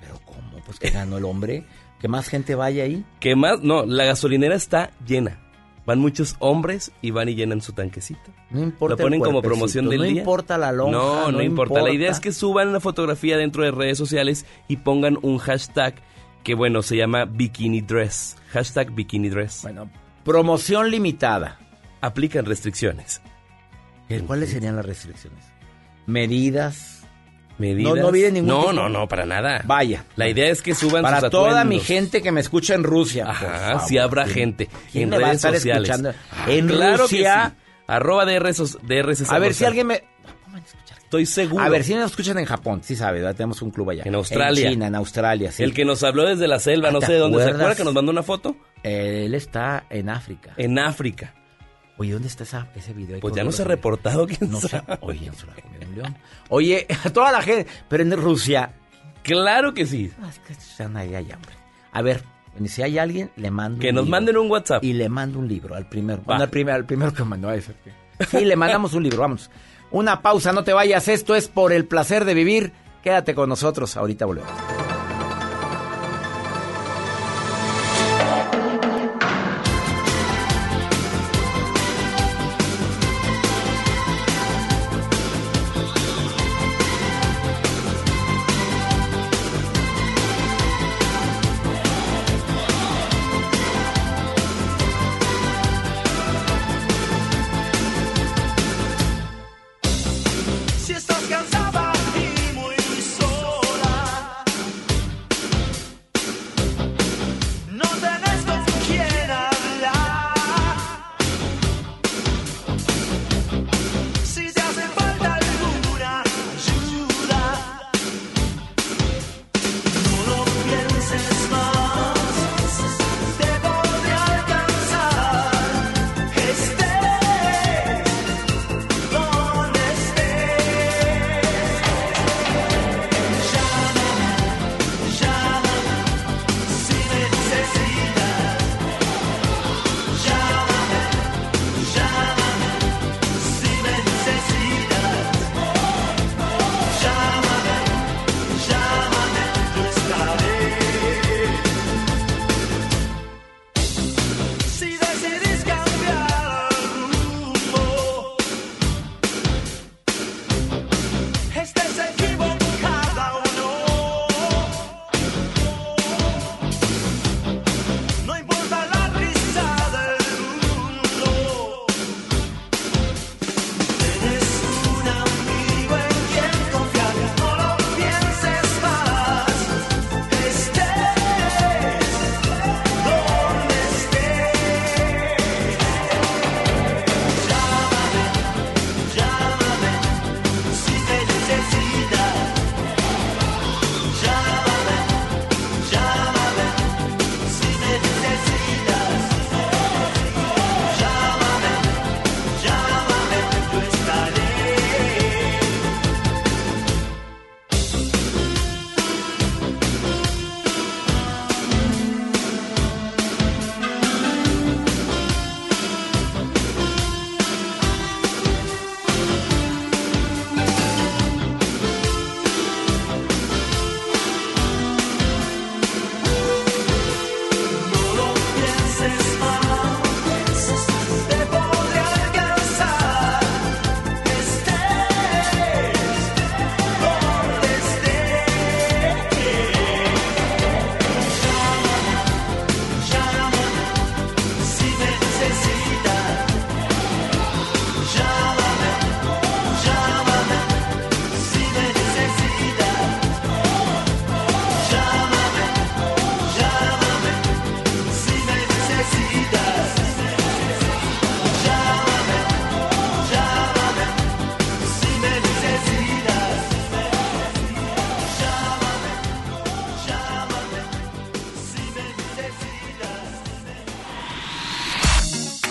Pero ¿cómo? Pues que ganó el hombre. Que más gente vaya ahí. ¿Qué más? No, la gasolinera está llena. Van muchos hombres y van y llenan su tanquecito. No importa Lo ponen el como promoción del no día. importa la lonja, No, no, no importa. La idea es que suban una fotografía dentro de redes sociales y pongan un hashtag que, bueno, se llama Bikini Dress. Hashtag Bikini Dress. Bueno, promoción limitada. Aplican restricciones. ¿Cuáles serían las restricciones? Medidas. Medidas. No, no viene ningún No, tipo- no, no, para nada. Vaya. La idea es que suban Para sus toda atuendos. mi gente que me escucha en Rusia. Ajá, sí habrá ¿Quién- gente ¿Quién en me va a redes estar sociales. escuchando? Ah, en claro Rusia. que sí. Arroba César A ver si alguien me... Estoy seguro. A ver si nos escuchan en Japón. Sí sabe, ¿verdad? tenemos un club allá. En Australia. En China, en Australia, sí. El que nos habló desde la selva, no ¿Te sé de dónde. ¿Se acuerda que nos mandó una foto? Él está en África. En África. Oye, ¿dónde está esa- ese video? Pues ya no se ha reportado quién No sabe. Oye, no se la comió un león. Oye, a toda la gente. Pero en Rusia. Claro que sí. Ah, es que están ahí, allá, hombre. A ver, si hay alguien, le mando Que un nos libro. manden un WhatsApp. Y le mando un libro al primero. Bueno, al, primer- al primero que mandó a ese. Sí, le mandamos un libro, vamos. Una pausa, no te vayas. Esto es por el placer de vivir. Quédate con nosotros. Ahorita volvemos.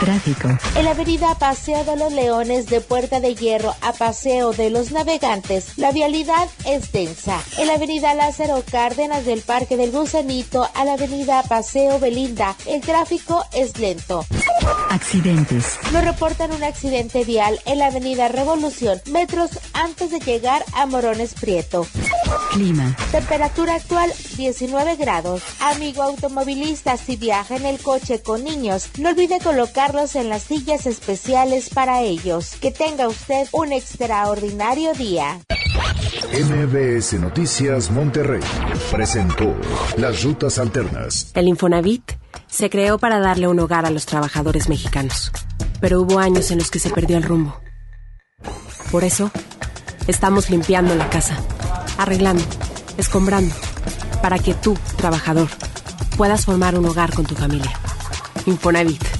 Tráfico. En la avenida Paseo de los Leones de Puerta de Hierro a Paseo de los Navegantes, la vialidad es densa. En la avenida Lázaro Cárdenas del Parque del Gusanito a la avenida Paseo Belinda, el tráfico es lento. Accidentes. Nos reportan un accidente vial en la avenida Revolución, metros antes de llegar a Morones Prieto. Clima. Temperatura actual 19 grados. Amigo automovilista, si viaja en el coche con niños, no olvide colocarlos en las sillas especiales para ellos. Que tenga usted un extraordinario día. MBS Noticias Monterrey presentó Las Rutas Alternas. El Infonavit se creó para darle un hogar a los trabajadores mexicanos, pero hubo años en los que se perdió el rumbo. Por eso, estamos limpiando la casa, arreglando, escombrando, para que tú, trabajador, puedas formar un hogar con tu familia. Infonavit,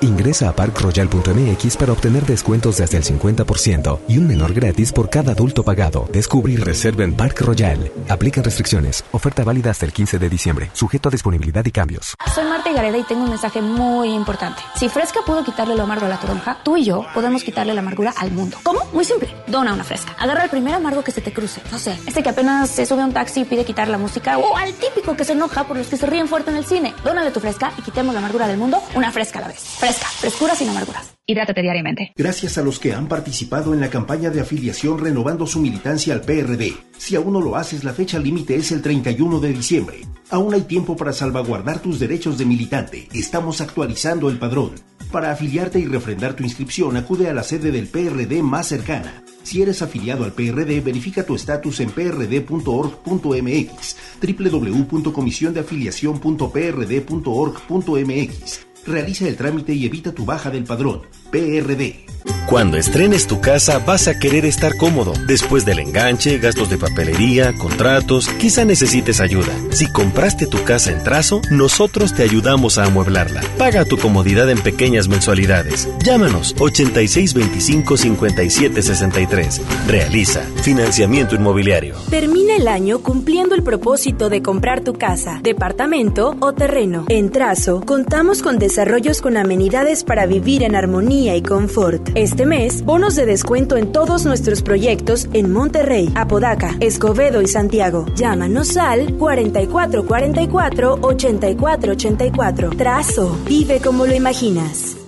Ingresa a parkroyal.mx para obtener descuentos de hasta el 50% y un menor gratis por cada adulto pagado. Descubre y reserva en Park Royal. Aplican restricciones. Oferta válida hasta el 15 de diciembre. Sujeto a disponibilidad y cambios. Soy Marta Gareda y tengo un mensaje muy importante. Si Fresca pudo quitarle lo amargo a la toronja, tú y yo podemos quitarle la amargura al mundo. ¿Cómo? Muy simple. Dona una Fresca. Agarra el primer amargo que se te cruce. No sé, este que apenas se sube a un taxi y pide quitar la música o al típico que se enoja por los que se ríen fuerte en el cine. Dónale tu Fresca y quitemos la amargura del mundo una Fresca a la vez. Fresca. Sin amarguras. Hidrátate diariamente. Gracias a los que han participado en la campaña de afiliación renovando su militancia al PRD. Si aún no lo haces, la fecha límite es el 31 de diciembre. Aún hay tiempo para salvaguardar tus derechos de militante. Estamos actualizando el padrón. Para afiliarte y refrendar tu inscripción, acude a la sede del PRD más cercana. Si eres afiliado al PRD, verifica tu estatus en prd.org.mx, www.comisiondeafiliacion.prd.org.mx. Realiza el trámite y evita tu baja del padrón. PRD. Cuando estrenes tu casa vas a querer estar cómodo. Después del enganche, gastos de papelería, contratos, quizá necesites ayuda. Si compraste tu casa en trazo, nosotros te ayudamos a amueblarla. Paga tu comodidad en pequeñas mensualidades. Llámanos 8625-5763. Realiza financiamiento inmobiliario. Termina el año cumpliendo el propósito de comprar tu casa, departamento o terreno. En Trazo, contamos con desarrollos con amenidades para vivir en armonía y confort. Este mes, bonos de descuento en todos nuestros proyectos en Monterrey, Apodaca, Escobedo y Santiago. Llámanos al 4444-8484. Trazo, vive como lo imaginas.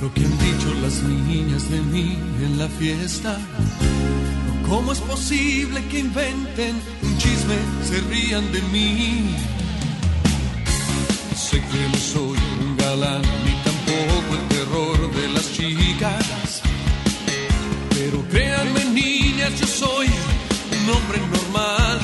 lo que han dicho las niñas de mí en la fiesta. ¿Cómo es posible que inventen un chisme, se rían de mí? Sé que no soy un galán ni tampoco el terror de las chicas. Pero créanme niñas, yo soy un hombre normal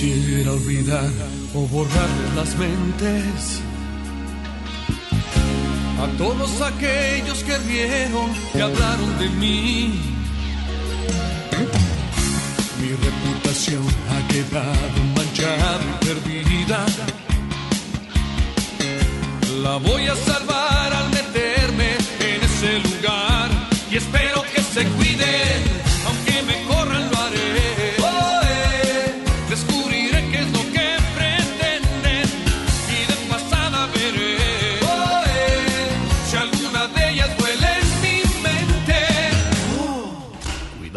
quisiera olvidar o borrar las mentes a todos aquellos que rieron y hablaron de mí. Mi reputación ha quedado manchada y perdida. La voy a salvar al meterme en ese lugar y espero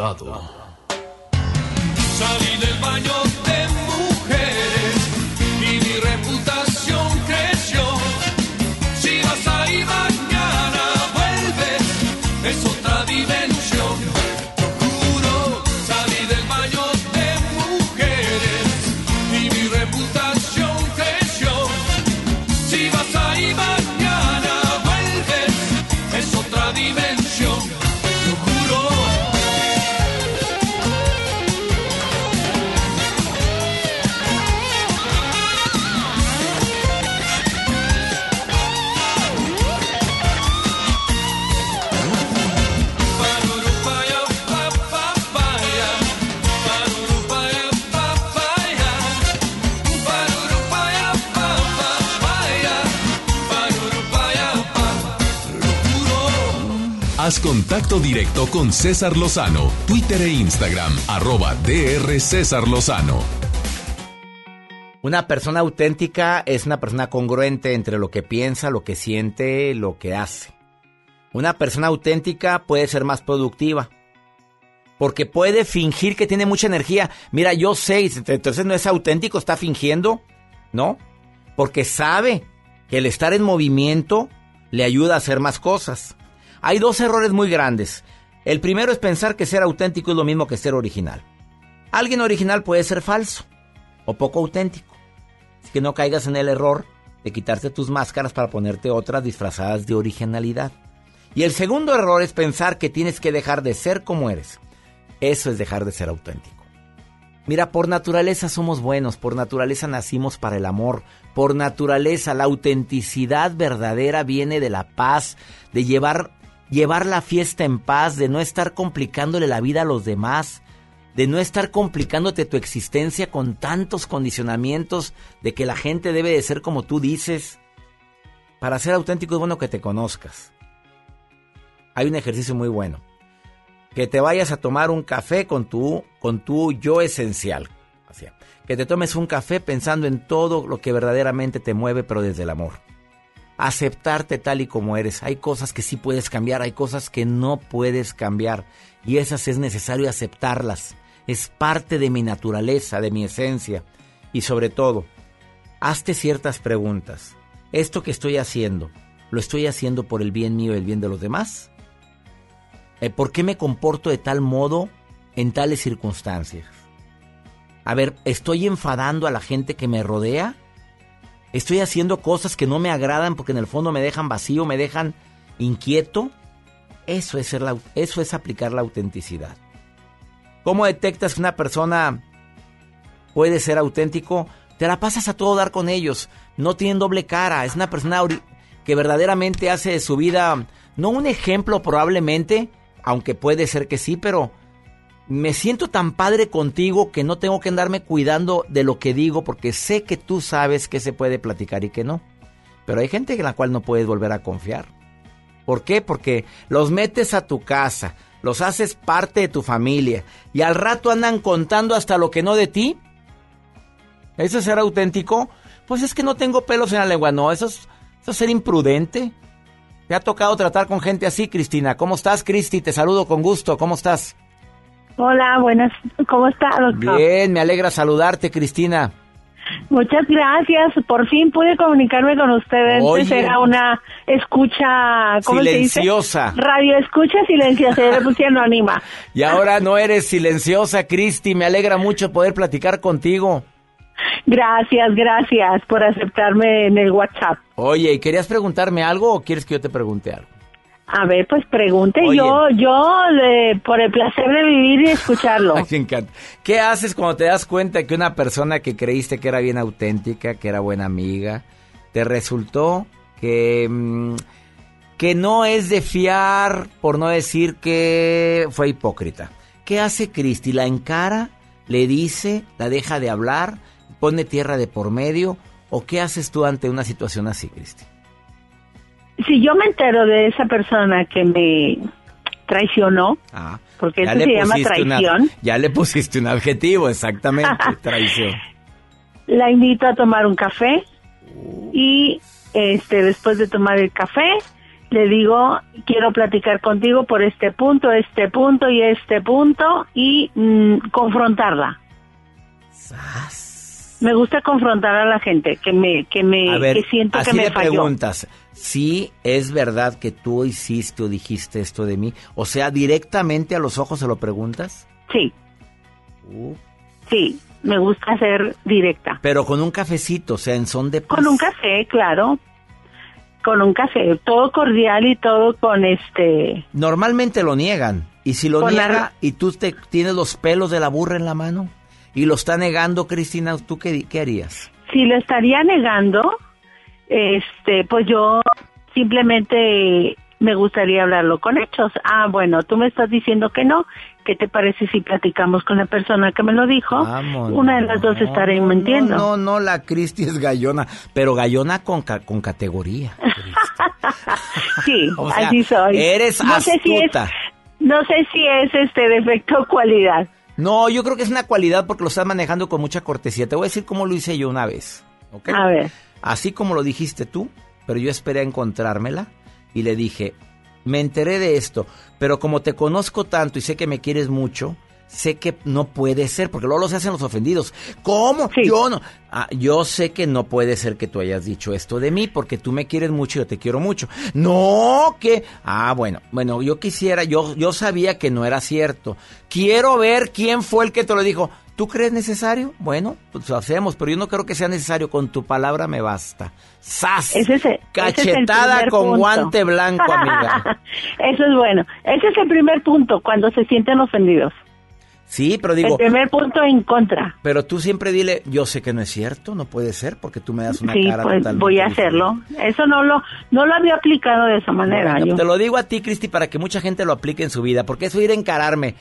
Cuidado. Salí del baño contacto directo con César Lozano, Twitter e Instagram, arroba DR César Lozano. Una persona auténtica es una persona congruente entre lo que piensa, lo que siente, lo que hace. Una persona auténtica puede ser más productiva. Porque puede fingir que tiene mucha energía. Mira, yo sé, entonces no es auténtico, está fingiendo. ¿No? Porque sabe que el estar en movimiento le ayuda a hacer más cosas. Hay dos errores muy grandes. El primero es pensar que ser auténtico es lo mismo que ser original. Alguien original puede ser falso o poco auténtico. Así que no caigas en el error de quitarte tus máscaras para ponerte otras disfrazadas de originalidad. Y el segundo error es pensar que tienes que dejar de ser como eres. Eso es dejar de ser auténtico. Mira, por naturaleza somos buenos, por naturaleza nacimos para el amor, por naturaleza la autenticidad verdadera viene de la paz, de llevar, llevar la fiesta en paz, de no estar complicándole la vida a los demás, de no estar complicándote tu existencia con tantos condicionamientos de que la gente debe de ser como tú dices. Para ser auténtico es bueno que te conozcas. Hay un ejercicio muy bueno que te vayas a tomar un café con tu, con tu yo esencial. Que te tomes un café pensando en todo lo que verdaderamente te mueve, pero desde el amor. Aceptarte tal y como eres. Hay cosas que sí puedes cambiar, hay cosas que no puedes cambiar. Y esas es necesario aceptarlas. Es parte de mi naturaleza, de mi esencia. Y sobre todo, hazte ciertas preguntas. ¿Esto que estoy haciendo, lo estoy haciendo por el bien mío y el bien de los demás? Eh, ¿Por qué me comporto de tal modo en tales circunstancias? A ver, ¿estoy enfadando a la gente que me rodea? ¿Estoy haciendo cosas que no me agradan porque en el fondo me dejan vacío, me dejan inquieto? Eso es, ser eso es aplicar la autenticidad. ¿Cómo detectas que una persona puede ser auténtico? Te la pasas a todo dar con ellos. No tienen doble cara. Es una persona que verdaderamente hace de su vida, no un ejemplo probablemente, aunque puede ser que sí, pero me siento tan padre contigo que no tengo que andarme cuidando de lo que digo porque sé que tú sabes que se puede platicar y que no. Pero hay gente en la cual no puedes volver a confiar. ¿Por qué? Porque los metes a tu casa, los haces parte de tu familia y al rato andan contando hasta lo que no de ti. ¿Eso es ser auténtico? Pues es que no tengo pelos en la lengua. No, eso es, ser imprudente. ¿Te ha tocado tratar con gente así, Cristina? ¿Cómo estás, Cristi? Te saludo con gusto. ¿Cómo estás? Hola, buenas. ¿Cómo estás, doctor? Bien, me alegra saludarte, Cristina. Muchas gracias. Por fin pude comunicarme con ustedes. Antes era una escucha ¿cómo silenciosa. Se dice? Radio escucha silenciosa. le puse anónima. Y ahora no eres silenciosa, Cristi. Me alegra mucho poder platicar contigo. Gracias, gracias por aceptarme en el WhatsApp. Oye, ¿y querías preguntarme algo o quieres que yo te pregunte algo? A ver, pues pregunte yo, yo por el placer de vivir y escucharlo. me encanta. ¿Qué haces cuando te das cuenta que una persona que creíste que era bien auténtica, que era buena amiga, te resultó que, mm, que no es de fiar, por no decir que fue hipócrita? ¿Qué hace Cristi? ¿La encara? ¿Le dice? ¿La deja de hablar? pone tierra de por medio? ¿O qué haces tú ante una situación así, Cristi? Si yo me entero de esa persona que me traicionó, ah, porque eso se llama traición. ya le pusiste un adjetivo, exactamente, traición. La invito a tomar un café y este después de tomar el café le digo quiero platicar contigo por este punto, este punto y este punto y mm, confrontarla me gusta confrontar a la gente que me que me que siento que me falló. preguntas si es verdad que tú hiciste o dijiste esto de mí o sea directamente a los ojos se lo preguntas sí uh. sí me gusta ser directa pero con un cafecito o sea en son de paz. con un café claro con un café todo cordial y todo con este normalmente lo niegan y si lo niega y tú te tienes los pelos de la burra en la mano y lo está negando, Cristina, ¿tú qué, qué harías? Si lo estaría negando, este, pues yo simplemente me gustaría hablarlo con hechos. Ah, bueno, tú me estás diciendo que no. ¿Qué te parece si platicamos con la persona que me lo dijo? Una de las dos estaré mintiendo. No, no, la Cristi es gallona, pero gallona con, con categoría. sí, así soy. Eres no Sé si es, no sé si es este defecto o cualidad. No, yo creo que es una cualidad porque lo estás manejando con mucha cortesía. Te voy a decir cómo lo hice yo una vez. A ver. Así como lo dijiste tú, pero yo esperé a encontrármela y le dije, me enteré de esto, pero como te conozco tanto y sé que me quieres mucho, sé que no puede ser, porque luego se hacen los ofendidos. ¿Cómo? Yo no. Ah, yo sé que no puede ser que tú hayas dicho esto de mí, porque tú me quieres mucho y yo te quiero mucho. No, que. Ah, bueno, bueno, yo quisiera, yo, yo sabía que no era cierto. Quiero ver quién fue el que te lo dijo. ¿Tú crees necesario? Bueno, pues lo hacemos, pero yo no creo que sea necesario. Con tu palabra me basta. ¡Sas! Ese es el- Cachetada ese es con punto. guante blanco, amiga. Eso es bueno. Ese es el primer punto, cuando se sienten ofendidos. Sí, pero digo, el primer punto en contra. pero tú siempre dile, yo sé que no es cierto, no puede ser, porque tú me das una Sí, cara pues totalmente voy a hacerlo. Eso no lo no lo había aplicado de esa manera. Bueno, yo. te lo digo a ti, Cristi, para que mucha gente lo aplique en su vida, porque eso ir a encararme.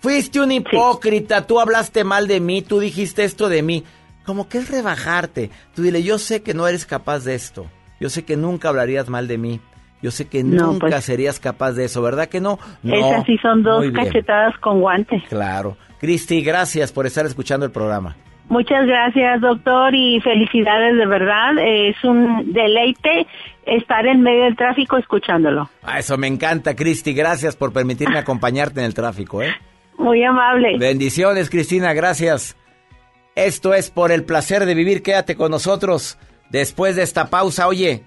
Fuiste un hipócrita, tú hablaste mal de mí, tú dijiste esto de mí. Como que es rebajarte. Tú dile, yo sé que no eres capaz de esto. Yo sé que nunca hablarías mal de mí. Yo sé que No, nunca pues- serías capaz de eso, ¿verdad que no? No. Esas sí son dos cachetadas con guantes. Claro. Cristi, gracias por estar escuchando el programa. Muchas gracias, doctor, y felicidades de verdad. Es un deleite estar en medio del tráfico escuchándolo. Ah, eso me encanta, Cristi. Gracias por permitirme acompañarte en el tráfico, ¿eh? Muy amable. Bendiciones, Cristina, gracias. Esto es por el placer de vivir. Quédate con nosotros después de esta pausa. Oye,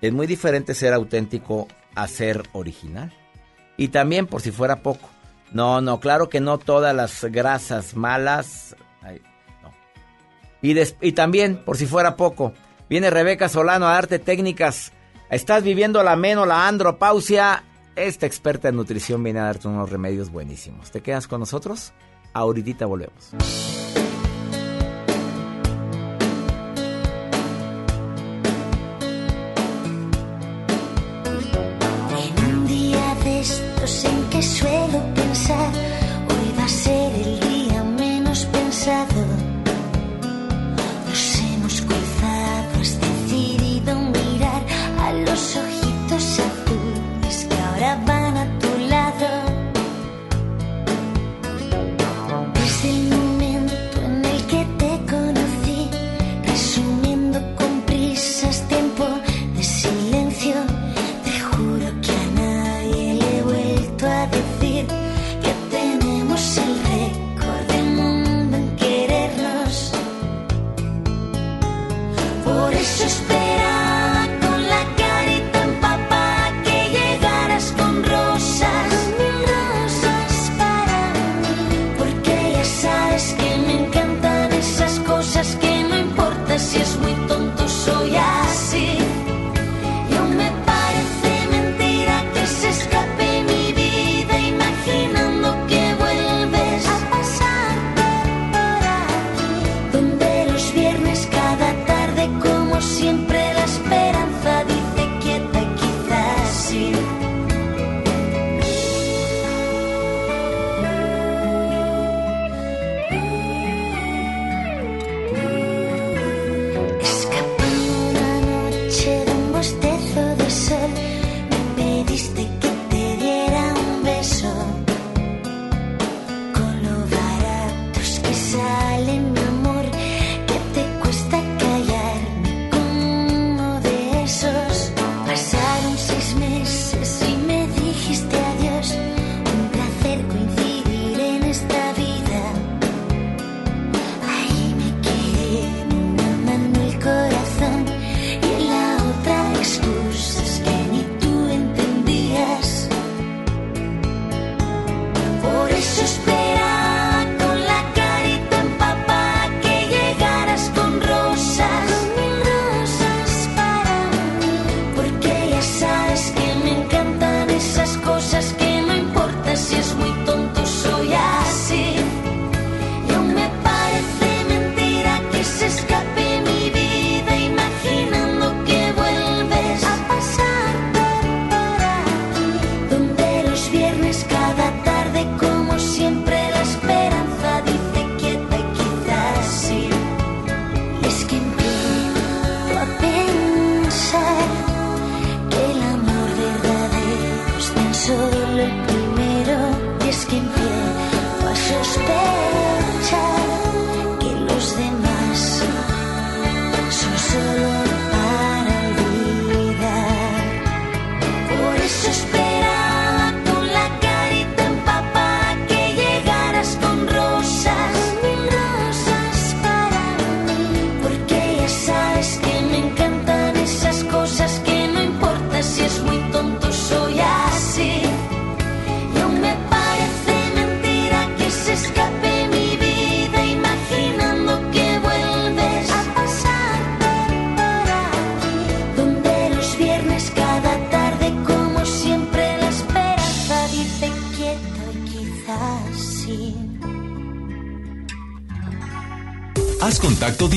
es muy diferente ser auténtico a ser original. Y también, por si fuera poco. No, no, claro que no todas las grasas malas. Y, también, por si fuera poco, viene Rebeca Solano a darte técnicas. ¿Estás viviendo la meno, la andropausia? Esta experta en nutrición viene a darte unos remedios buenísimos. ¿Te quedas con nosotros? Ahorita volvemos.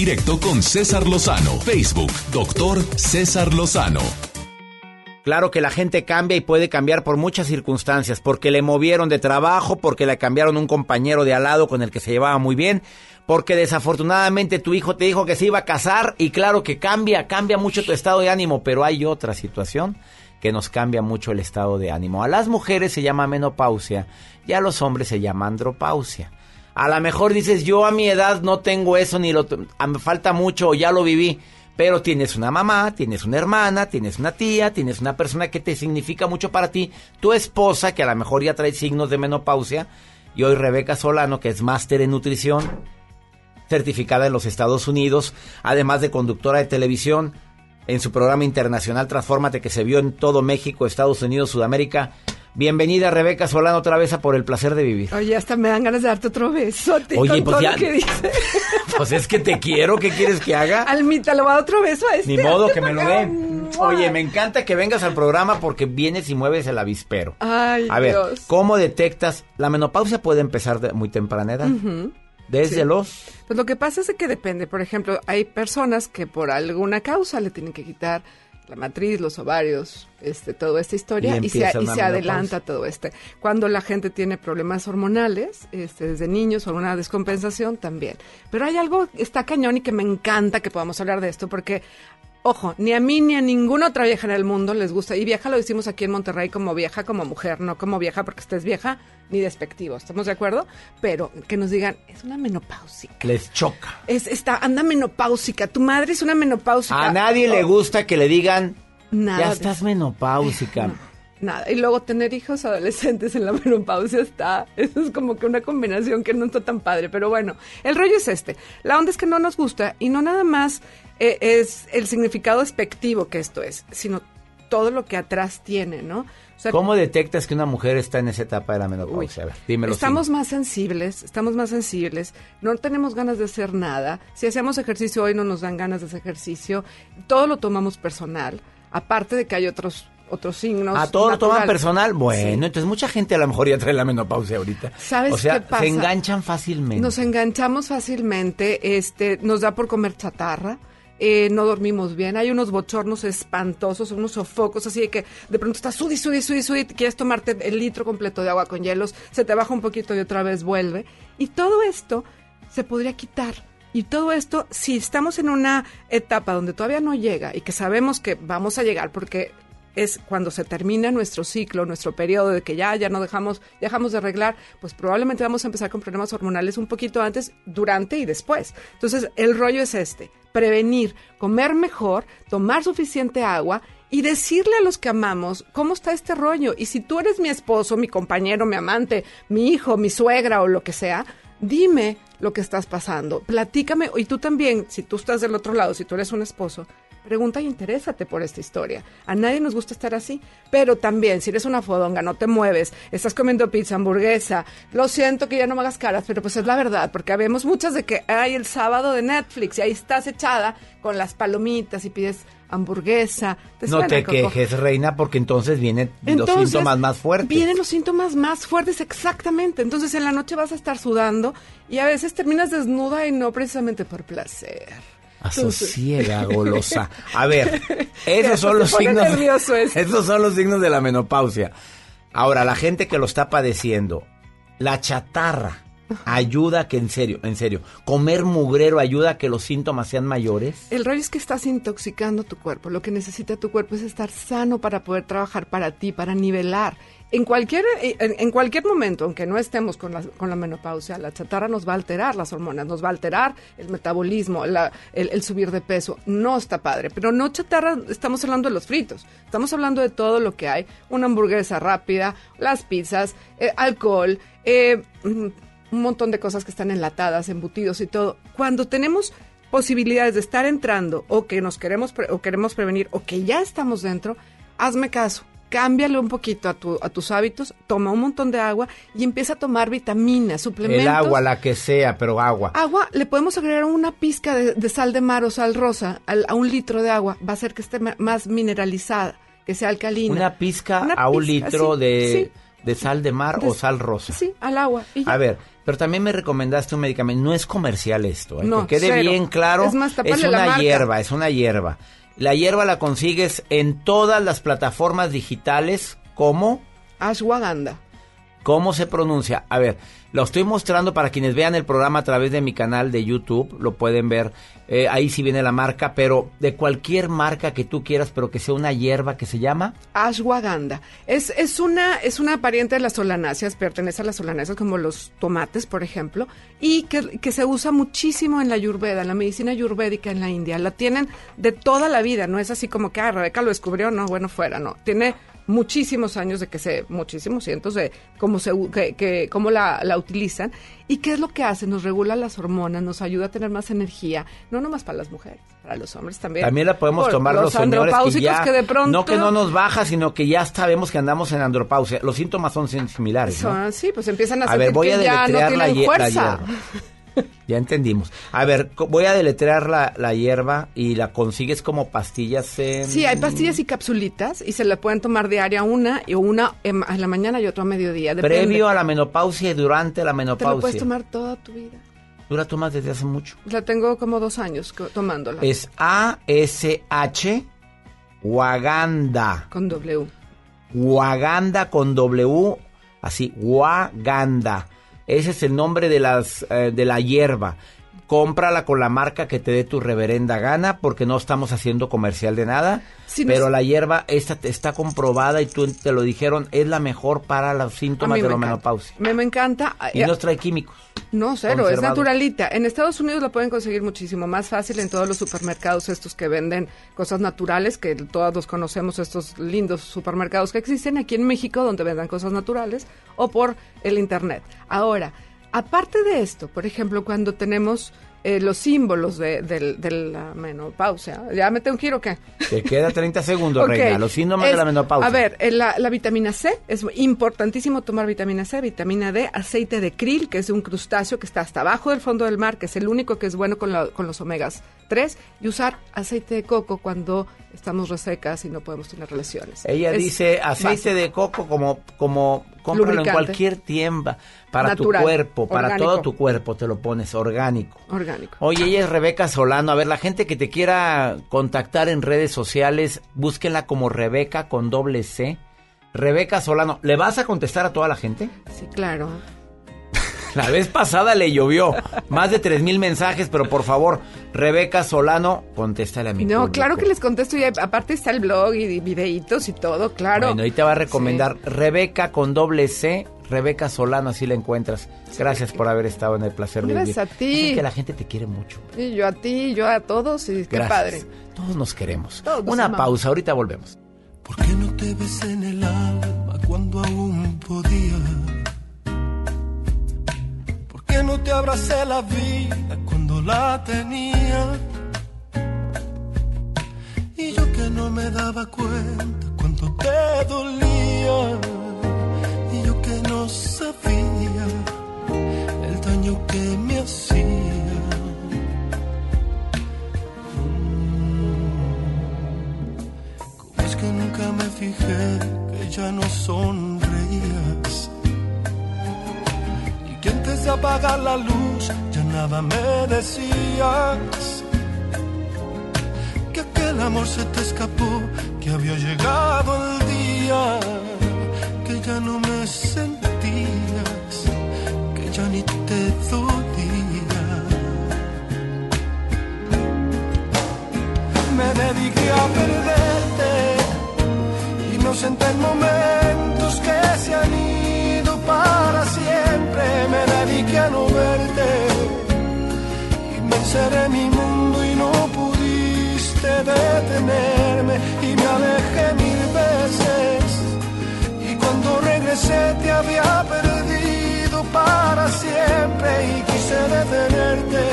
Directo con César Lozano. Facebook, doctor César Lozano. Claro que la gente cambia y puede cambiar por muchas circunstancias, porque le movieron de trabajo, porque le cambiaron un compañero de al lado con el que se llevaba muy bien, porque desafortunadamente tu hijo te dijo que se iba a casar y claro que cambia, cambia mucho tu estado de ánimo, pero hay otra situación que nos cambia mucho el estado de ánimo. A las mujeres se llama menopausia y a los hombres se llama andropausia. A lo mejor dices, yo a mi edad no tengo eso, ni lo, me falta mucho, o ya lo viví. Pero tienes una mamá, tienes una hermana, tienes una tía, tienes una persona que te significa mucho para ti, tu esposa, que a lo mejor ya trae signos de menopausia, y hoy Rebeca Solano, que es máster en nutrición, certificada en los Estados Unidos, además de conductora de televisión, en su programa internacional Transfórmate, que se vio en todo México, Estados Unidos, Sudamérica. Bienvenida Rebeca Solano otra vez a Por el Placer de Vivir. Oye, hasta me dan ganas de darte otro besote Oye, con pues todo ya- lo que dice. Pues es que te quiero, ¿qué quieres que haga? Almita, le voy a dar otro beso a este. Ni modo que me lo den. Oye, me encanta que vengas al programa porque vienes y mueves el avispero. Ay, A ver, Dios. ¿cómo detectas? La menopausia puede empezar de muy temprana edad. Desde Sí. los... Pues lo que pasa es que depende. Por ejemplo, hay personas que por alguna causa le tienen que quitar la matriz, los ovarios, este, toda esta historia Y y, se, y adelanta todo este. Cuando la gente tiene problemas hormonales, este, desde niños o una descompensación también. Pero hay algo, está cañón y que me encanta que podamos hablar de esto porque Ojo, ni a mí ni a ninguna otra vieja en el mundo les gusta. Y vieja lo decimos aquí en Monterrey como vieja, como mujer, no como vieja porque estés vieja ni despectivo. ¿Estamos de acuerdo? Pero que nos digan, es una menopausia. Les choca. Es, está, anda menopáusica. Tu madre es una menopáusica. A nadie le gusta que le digan, Nada ya estás menopáusica. Nada. Y luego tener hijos adolescentes en la menopausia está. Eso es como que una combinación que no está tan padre. Pero bueno, el rollo es este. La onda es que no nos gusta y no nada más eh, es el significado despectivo que esto es, sino todo lo que atrás tiene, ¿no? O sea, ¿Cómo detectas que una mujer está en esa etapa de la menopausia? Ver, dímelo. Estamos más sensibles, estamos más sensibles, no tenemos ganas de hacer nada. Si hacemos ejercicio hoy no nos dan ganas de hacer ejercicio, todo lo tomamos personal, aparte de que hay otros otros signos. ¿A todo lo toman personal? Bueno, Sí. entonces mucha gente a lo mejor ya trae la menopausia ahorita. ¿Sabes o sea, qué pasa? se enganchan fácilmente. Nos enganchamos fácilmente, este, nos da por comer chatarra. eh, no dormimos bien, hay unos bochornos espantosos, unos sofocos, así de que de pronto estás sudi, sudi, sudi, sudi, quieres tomarte el litro completo de agua con hielos, se te baja un poquito y otra vez vuelve. Y todo esto se podría quitar. Y todo esto, si estamos en una etapa donde todavía no llega y que sabemos que vamos a llegar porque es cuando se termina nuestro ciclo, nuestro periodo de que ya, ya no dejamos, dejamos de arreglar, pues probablemente vamos a empezar con problemas hormonales un poquito antes, durante y después. Entonces, el rollo es este, prevenir, comer mejor, tomar suficiente agua y decirle a los que amamos cómo está este rollo. Y si tú eres mi esposo, mi compañero, mi amante, mi hijo, mi suegra o lo que sea, dime lo que estás pasando, platícame, y tú también, si tú estás del otro lado, si tú eres un esposo, pregunta y interésate por esta historia. A nadie nos gusta estar así, pero también, si eres una fodonga, no te mueves, estás comiendo pizza, hamburguesa, lo siento que ya no me hagas caras, pero pues es la verdad, porque habemos muchas de que hay el sábado de Netflix y ahí estás echada con las palomitas y pides hamburguesa. ¿Te no te Coco? quejes, reina, porque entonces vienen los síntomas más fuertes. Vienen los síntomas más fuertes, exactamente. Entonces en la noche vas a estar sudando y a veces terminas desnuda y no precisamente por placer. Asosiega, golosa. A ver, esos son los signos. Esos son los signos de la menopausia. Ahora, la gente que lo está padeciendo, la chatarra ayuda a que en serio, en serio, comer mugrero ayuda a que los síntomas sean mayores. El rollo es que estás intoxicando tu cuerpo. Lo que necesita tu cuerpo es estar sano para poder trabajar para ti, para nivelar. En cualquier, en, en cualquier momento, aunque no estemos con la, con la menopausia, la chatarra nos va a alterar las hormonas, nos va a alterar el metabolismo, el, subir de peso. No está padre. Pero no chatarra, estamos hablando de los fritos. Estamos hablando de todo lo que hay. Una hamburguesa rápida, las pizzas, eh, alcohol, eh, un montón de cosas que están enlatadas, embutidos y todo. Cuando tenemos posibilidades de estar entrando o que nos queremos pre- o queremos prevenir o que ya estamos dentro, hazme caso. Cámbiale un poquito a, tu- a tus hábitos, toma un montón de agua y empieza a tomar vitaminas, suplementos. El agua, la que sea, pero agua. Agua, le podemos agregar una pizca de, de sal de mar o sal rosa al- a un litro de agua. Va a hacer que esté más mineralizada, que sea alcalina. Una pizca Una a un pizca, litro sí, de... sí. de sal de mar o sal rosa. Sí, al agua. y. A ver, pero también me recomendaste un medicamento. No es comercial esto, ¿eh? No, que quede cero. bien claro. Es más, la una hierba, es una hierba. La hierba la consigues en todas las plataformas digitales como... Ashwagandha. ¿Cómo se pronuncia? A ver, lo estoy mostrando para quienes vean el programa a través de mi canal de YouTube, lo pueden ver, eh, ahí sí viene la marca, pero de cualquier marca que tú quieras, pero que sea una hierba que se llama... Ashwagandha. Es, es, una, es una pariente de las solanáceas, pertenece a las solanáceas como los tomates, por ejemplo, y que, que se usa muchísimo en la ayurveda, en la medicina ayurvédica en la India. La tienen de toda la vida, no es así como que, ah, Rebeca lo descubrió, no, bueno, fuera, no. Tiene muchísimos años de que se, muchísimos cientos de cómo se, que, que- cómo la, la utilizan. ¿Y qué es lo que hace? Nos regula las hormonas, nos ayuda a tener más energía, no nomás para las mujeres, para los hombres también. También la podemos Por tomar los, señores que andropáusicos ya... que de pronto... No que no nos baja, sino que ya sabemos que andamos en andropausia. Los síntomas son similares, ¿no? Son- sí, pues empiezan a, A sentir ver, voy que a ya no deletrear la, tienen la. Ya entendimos. A ver, voy a deletrear la, la hierba y la consigues como pastillas en... Sí, hay pastillas y capsulitas y se la pueden tomar diaria una y una a la mañana y otra a mediodía. Depende. Previo a la menopausia y durante la Te lo puedes menopausia. tomar toda tu vida. Tú la tomas desde hace mucho. La tengo como dos años tomándola. Es A-S-H Waganda. Con W. Waganda con W, así, Waganda. Ese es el nombre de las eh, de la hierba. Cómprala con la marca que te dé tu reverenda gana, porque no estamos haciendo comercial de nada. Sí, no pero es- la hierba esta te- está comprobada y tú te lo dijeron, es la mejor para los síntomas de me la encanta. menopausia. Me, me encanta. Y Eh, no trae químicos. No, cero, es naturalita. En Estados Unidos la pueden conseguir muchísimo más fácil en todos los supermercados estos que venden cosas naturales, que todos conocemos, estos lindos supermercados que existen aquí en México donde vendan cosas naturales, o por el Internet. Ahora, aparte de esto, por ejemplo, cuando tenemos eh, los símbolos de, de la menopausia, ¿ya me tengo que ir o qué? Te queda 30 segundos, reina. Los síndromes de la menopausia. A ver, eh, la, la vitamina C, es importantísimo tomar vitamina C, vitamina D, aceite de krill, que es un crustáceo que está hasta abajo del fondo del mar, que es el único que es bueno con, la- con los omegas 3, y usar aceite de coco cuando estamos resecas y no podemos tener relaciones. Ella Es dice aceite básico. de coco como, como cómpralo en cualquier tienda para Natural, tu cuerpo, para orgánico. todo tu cuerpo te lo pones orgánico. Orgánico. Oye, ella es Rebeca Solano. A ver, la gente que te quiera contactar en redes sociales, búsquenla como Rebeca con doble C. Rebeca Solano. ¿Le vas a contestar a toda la gente? Sí, claro. La vez pasada le llovió más de tres mil mensajes, pero por favor, Rebeca Solano, contéstale a mi No, público. claro que les contesto y aparte está el blog y videitos y todo, claro. Bueno, ahí te va a recomendar Rebeca con doble C, Rebeca Solano, así la encuentras. Gracias por haber estado en el placer de Gracias vivir. a ti. Dicen que la gente te quiere mucho. Y yo a ti, yo a todos, y qué Gracias. padre. Todos nos queremos. Todos Una amamos. pausa, ahorita volvemos. ¿Por qué no te besé en el alma cuando aún podía? ¿Por qué no te abracé la vida cuando la tenía? Y yo que no me daba cuenta cuánto te dolía. No sabía el daño que me hacía. ¿Cómo es que nunca me fijé que ya no sonreías? Y que antes de apagar la luz ya nada me decías. Que aquel amor se te escapó, que había llegado el día, que ya no me sentías, que ya ni te dolía. me dediqué a perderte ausenté en momentos que se han ido para siempre. Me dediqué a no verte y me encerré en mi mundo y no pudiste detenerme y me alejé mil veces regresé te había perdido para siempre y quise detenerte.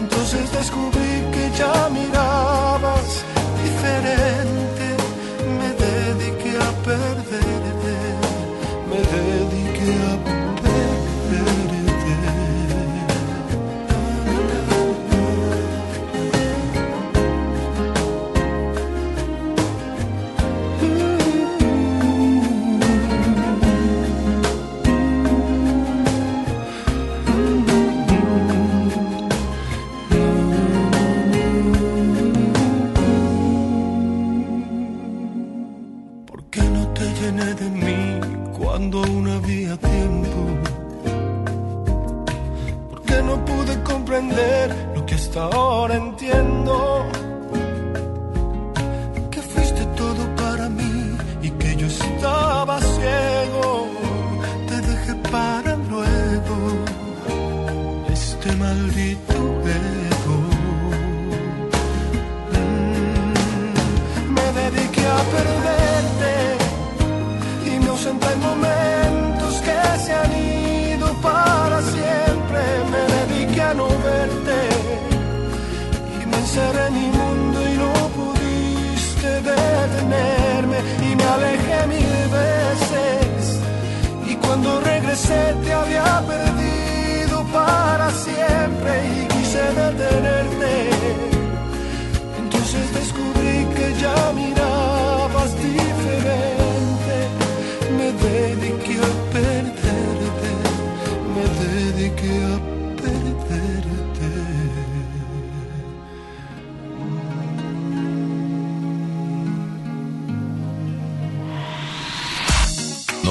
Entonces descubrí que ya mirabas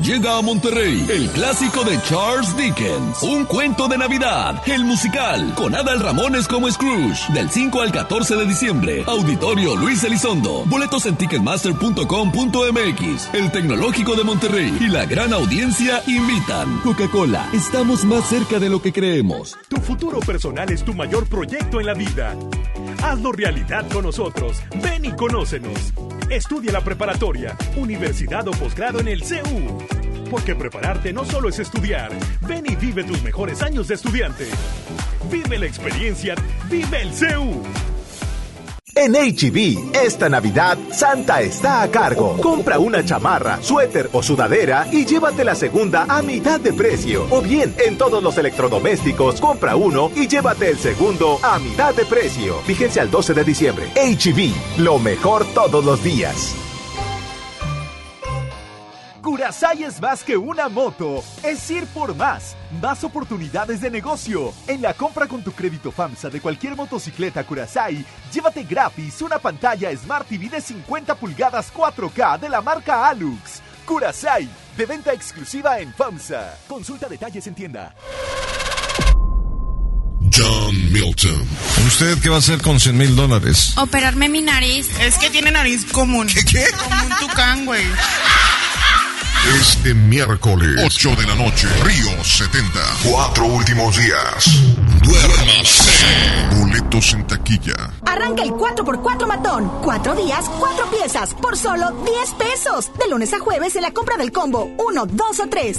Llega a Monterrey el clásico de Charles Dickens, un cuento de Navidad, el musical, con Adal Ramones como Scrooge, del 5 al 14 de diciembre. Auditorio Luis Elizondo. Boletos en ticketmaster.com.mx. El Tecnológico de Monterrey y la gran audiencia invitan. Coca-Cola, estamos más cerca de lo que creemos. Tu futuro personal es tu mayor proyecto en la vida. Hazlo realidad con nosotros. Ven y conócenos. Estudia la preparatoria, universidad o posgrado en el CEU. Porque prepararte no solo es estudiar. Ven y vive tus mejores años de estudiante. Vive la experiencia. Vive el CEU. En HB, esta Navidad, Santa está a cargo. Compra una chamarra, suéter o sudadera y llévate la segunda a mitad de precio. O bien, en todos los electrodomésticos, compra uno y llévate el segundo a mitad de precio. Vigencia al 12 de diciembre. HB, lo mejor todos los días. Curasai es más que una moto, es ir por más, más oportunidades de negocio. En la compra con tu crédito FAMSA de cualquier motocicleta Curasai, llévate gratis una pantalla Smart TV de 50 pulgadas 4K de la marca Alux. Curasai, de venta exclusiva en FAMSA. Consulta detalles en tienda. John Milton. ¿Usted qué va a hacer con 100 mil dólares? Operarme mi nariz. Es que tiene nariz común. ¿Qué? qué? Como un tucán, güey. Este miércoles, 8 de la noche, Río 70. Cuatro últimos días. Duérmase. Boletos en taquilla. Arranca el 4x4 matón. Cuatro días, cuatro piezas, por solo 10 pesos. De lunes a jueves en la compra del combo 1, 2 o 3.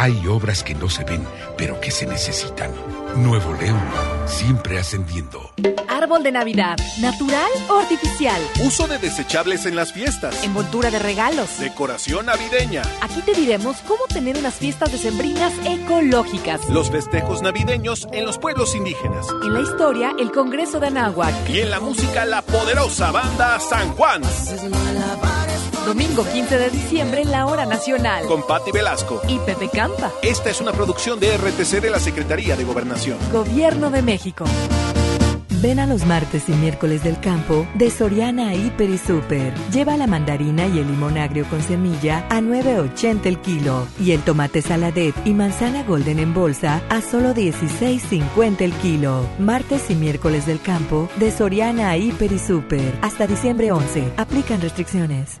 Hay obras que no se ven, pero que se necesitan. Nuevo León, siempre ascendiendo. Árbol de Navidad, ¿natural o artificial? Uso de desechables en las fiestas. Envoltura de regalos. Decoración navideña. Aquí te diremos cómo tener unas fiestas decembrinas ecológicas. Los festejos navideños en los pueblos indígenas. En la historia, el Congreso de Anáhuac. Y en la música, la poderosa banda San Juan. Domingo 15 de diciembre en la Hora Nacional. Con Patti Velasco. Y Pepe Campa. Esta es una producción de RTC de la Secretaría de Gobernación. Gobierno de México. Ven a los martes y miércoles del campo de Soriana Hiper y Super. Lleva la mandarina y el limón agrio con semilla a 9.80 el kilo y el tomate saladet y manzana golden en bolsa a solo 16.50 el kilo. Martes y miércoles del campo de Soriana Hiper y Super. Hasta diciembre 11. Aplican restricciones.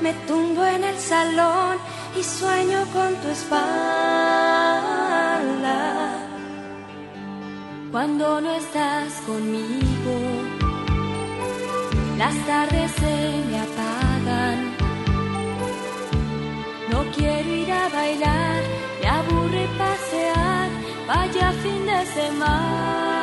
Me tumbo en el salón y sueño con tu espalda. Cuando no estás conmigo, las tardes se me apagan. No quiero ir a bailar, me aburre pasear, vaya fin de semana.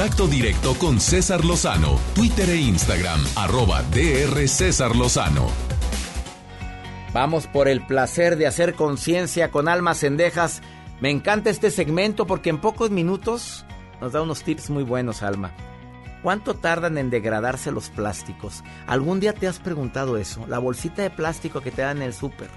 Contacto directo con César Lozano, Twitter e Instagram, arroba DR César Lozano. Vamos por el placer de hacer conciencia con almas cendejas. Me encanta este segmento porque en pocos minutos nos da unos tips muy buenos, Alma. ¿Cuánto tardan en degradarse los plásticos? ¿Algún día te has preguntado eso? La bolsita de plástico que te dan en el súper.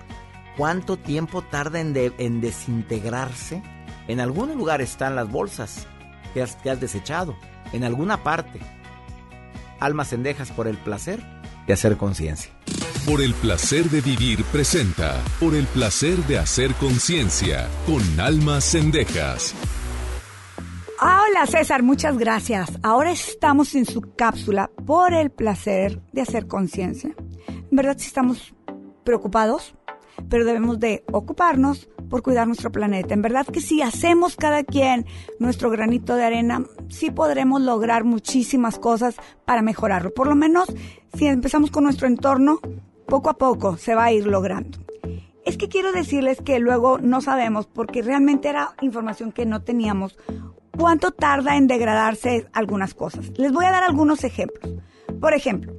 ¿Cuánto tiempo tarda en, en, desintegrarse? En algún lugar están las bolsas que has, que has desechado. En alguna parte. Almas cendejas por el placer de hacer conciencia. Por el placer de vivir presenta. Por el placer de hacer conciencia. Con almas cendejas. Ah, hola César, muchas gracias. Ahora estamos en su cápsula por el placer de hacer conciencia. En verdad sí estamos preocupados, pero debemos de ocuparnos por cuidar nuestro planeta. En verdad que si hacemos cada quien nuestro granito de arena, sí podremos lograr muchísimas cosas para mejorarlo. Por lo menos si empezamos con nuestro entorno, poco a poco se va a ir logrando. Es que quiero decirles que luego no sabemos, porque realmente era información que no teníamos, cuánto tarda en degradarse algunas cosas. Les voy a dar algunos ejemplos. Por ejemplo,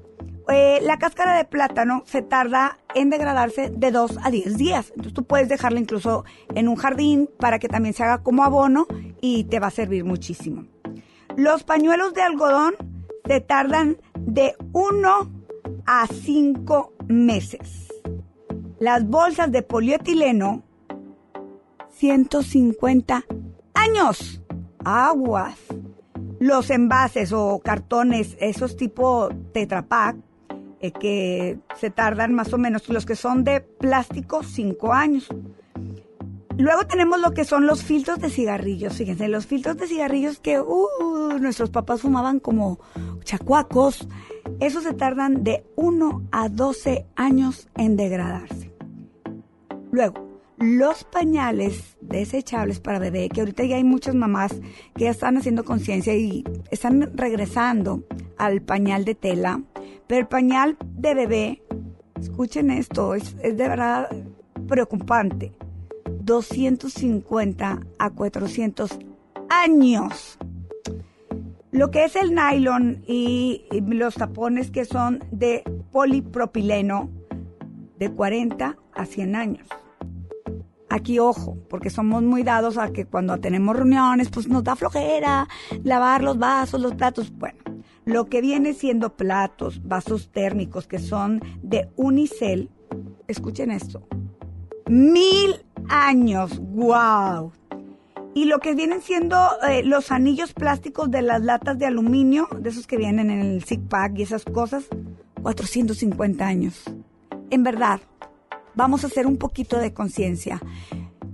eh, la cáscara de plátano se tarda en degradarse de 2 a 10 días. Entonces tú puedes dejarla incluso en un jardín para que también se haga como abono y te va a servir muchísimo. Los pañuelos de algodón se tardan de 1 a 5 meses. Las bolsas de polietileno, 150 años aguas. Los envases o cartones, esos tipo Tetra Pak, eh, que se tardan más o menos, los que son de plástico, cinco años. Luego tenemos lo que son los filtros de cigarrillos. Fíjense, los filtros de cigarrillos que uh, nuestros papás fumaban como chacuacos. Esos se tardan de 1 a 12 años en degradarse. Luego, los pañales desechables para bebé, que ahorita ya hay muchas mamás que ya están haciendo conciencia y están regresando al pañal de tela, pero el pañal de bebé, escuchen esto, es, de verdad preocupante. 250 a 400 años. Lo que es el nylon y, y los tapones que son de polipropileno, de 40 a 100 años. Aquí, ojo, porque somos muy dados a que cuando tenemos reuniones, pues nos da flojera lavar los vasos, los platos. Bueno, lo que viene siendo platos, vasos térmicos que son de unicel, escuchen esto, mil años, wow. Y lo que vienen siendo eh, los anillos plásticos de las latas de aluminio, de esos que vienen en el Zig Pack y esas cosas, 450 años. En verdad, vamos a hacer un poquito de conciencia.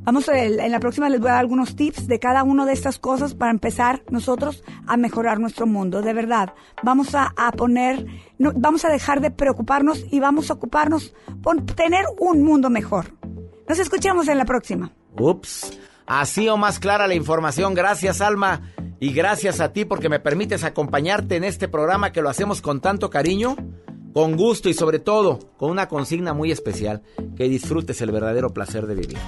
Vamos a, en la próxima les voy a dar algunos tips de cada una de estas cosas para empezar nosotros a mejorar nuestro mundo. De verdad, vamos a, poner, vamos a dejar de preocuparnos y vamos a ocuparnos por tener un mundo mejor. Nos escuchamos en la próxima. Ups, así o más clara la información. Gracias, Alma. Y gracias a ti porque me permites acompañarte en este programa que lo hacemos con tanto cariño con gusto y sobre todo con una consigna muy especial, que disfrutes el verdadero placer de vivir.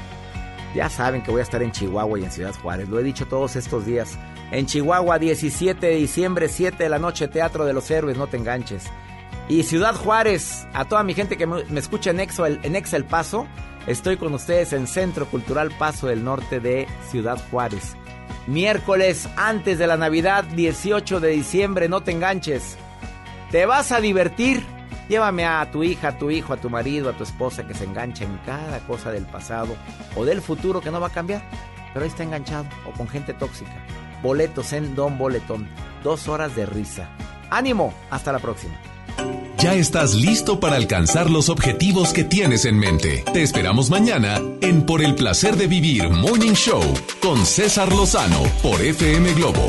Ya saben que voy a estar en Chihuahua y en Ciudad Juárez, lo he dicho todos estos días. En Chihuahua, 17 de diciembre, 7 de la noche, Teatro de los Héroes, no te enganches. Y Ciudad Juárez, a toda mi gente que me, escucha en Exa en El Paso, estoy con ustedes en Centro Cultural Paso del Norte de Ciudad Juárez. Miércoles antes de la Navidad, 18 de diciembre, no te enganches. ¿Te vas a divertir? Llévame a tu hija, a tu hijo, a tu marido, a tu esposa que se engancha en cada cosa del pasado o del futuro que no va a cambiar, pero ahí está enganchado o con gente tóxica. Boletos en Don Boletón. Dos horas de risa. ¡Ánimo! Hasta la próxima. Ya estás listo para alcanzar los objetivos que tienes en mente. Te esperamos mañana en Por el placer de vivir Morning Show con César Lozano por FM Globo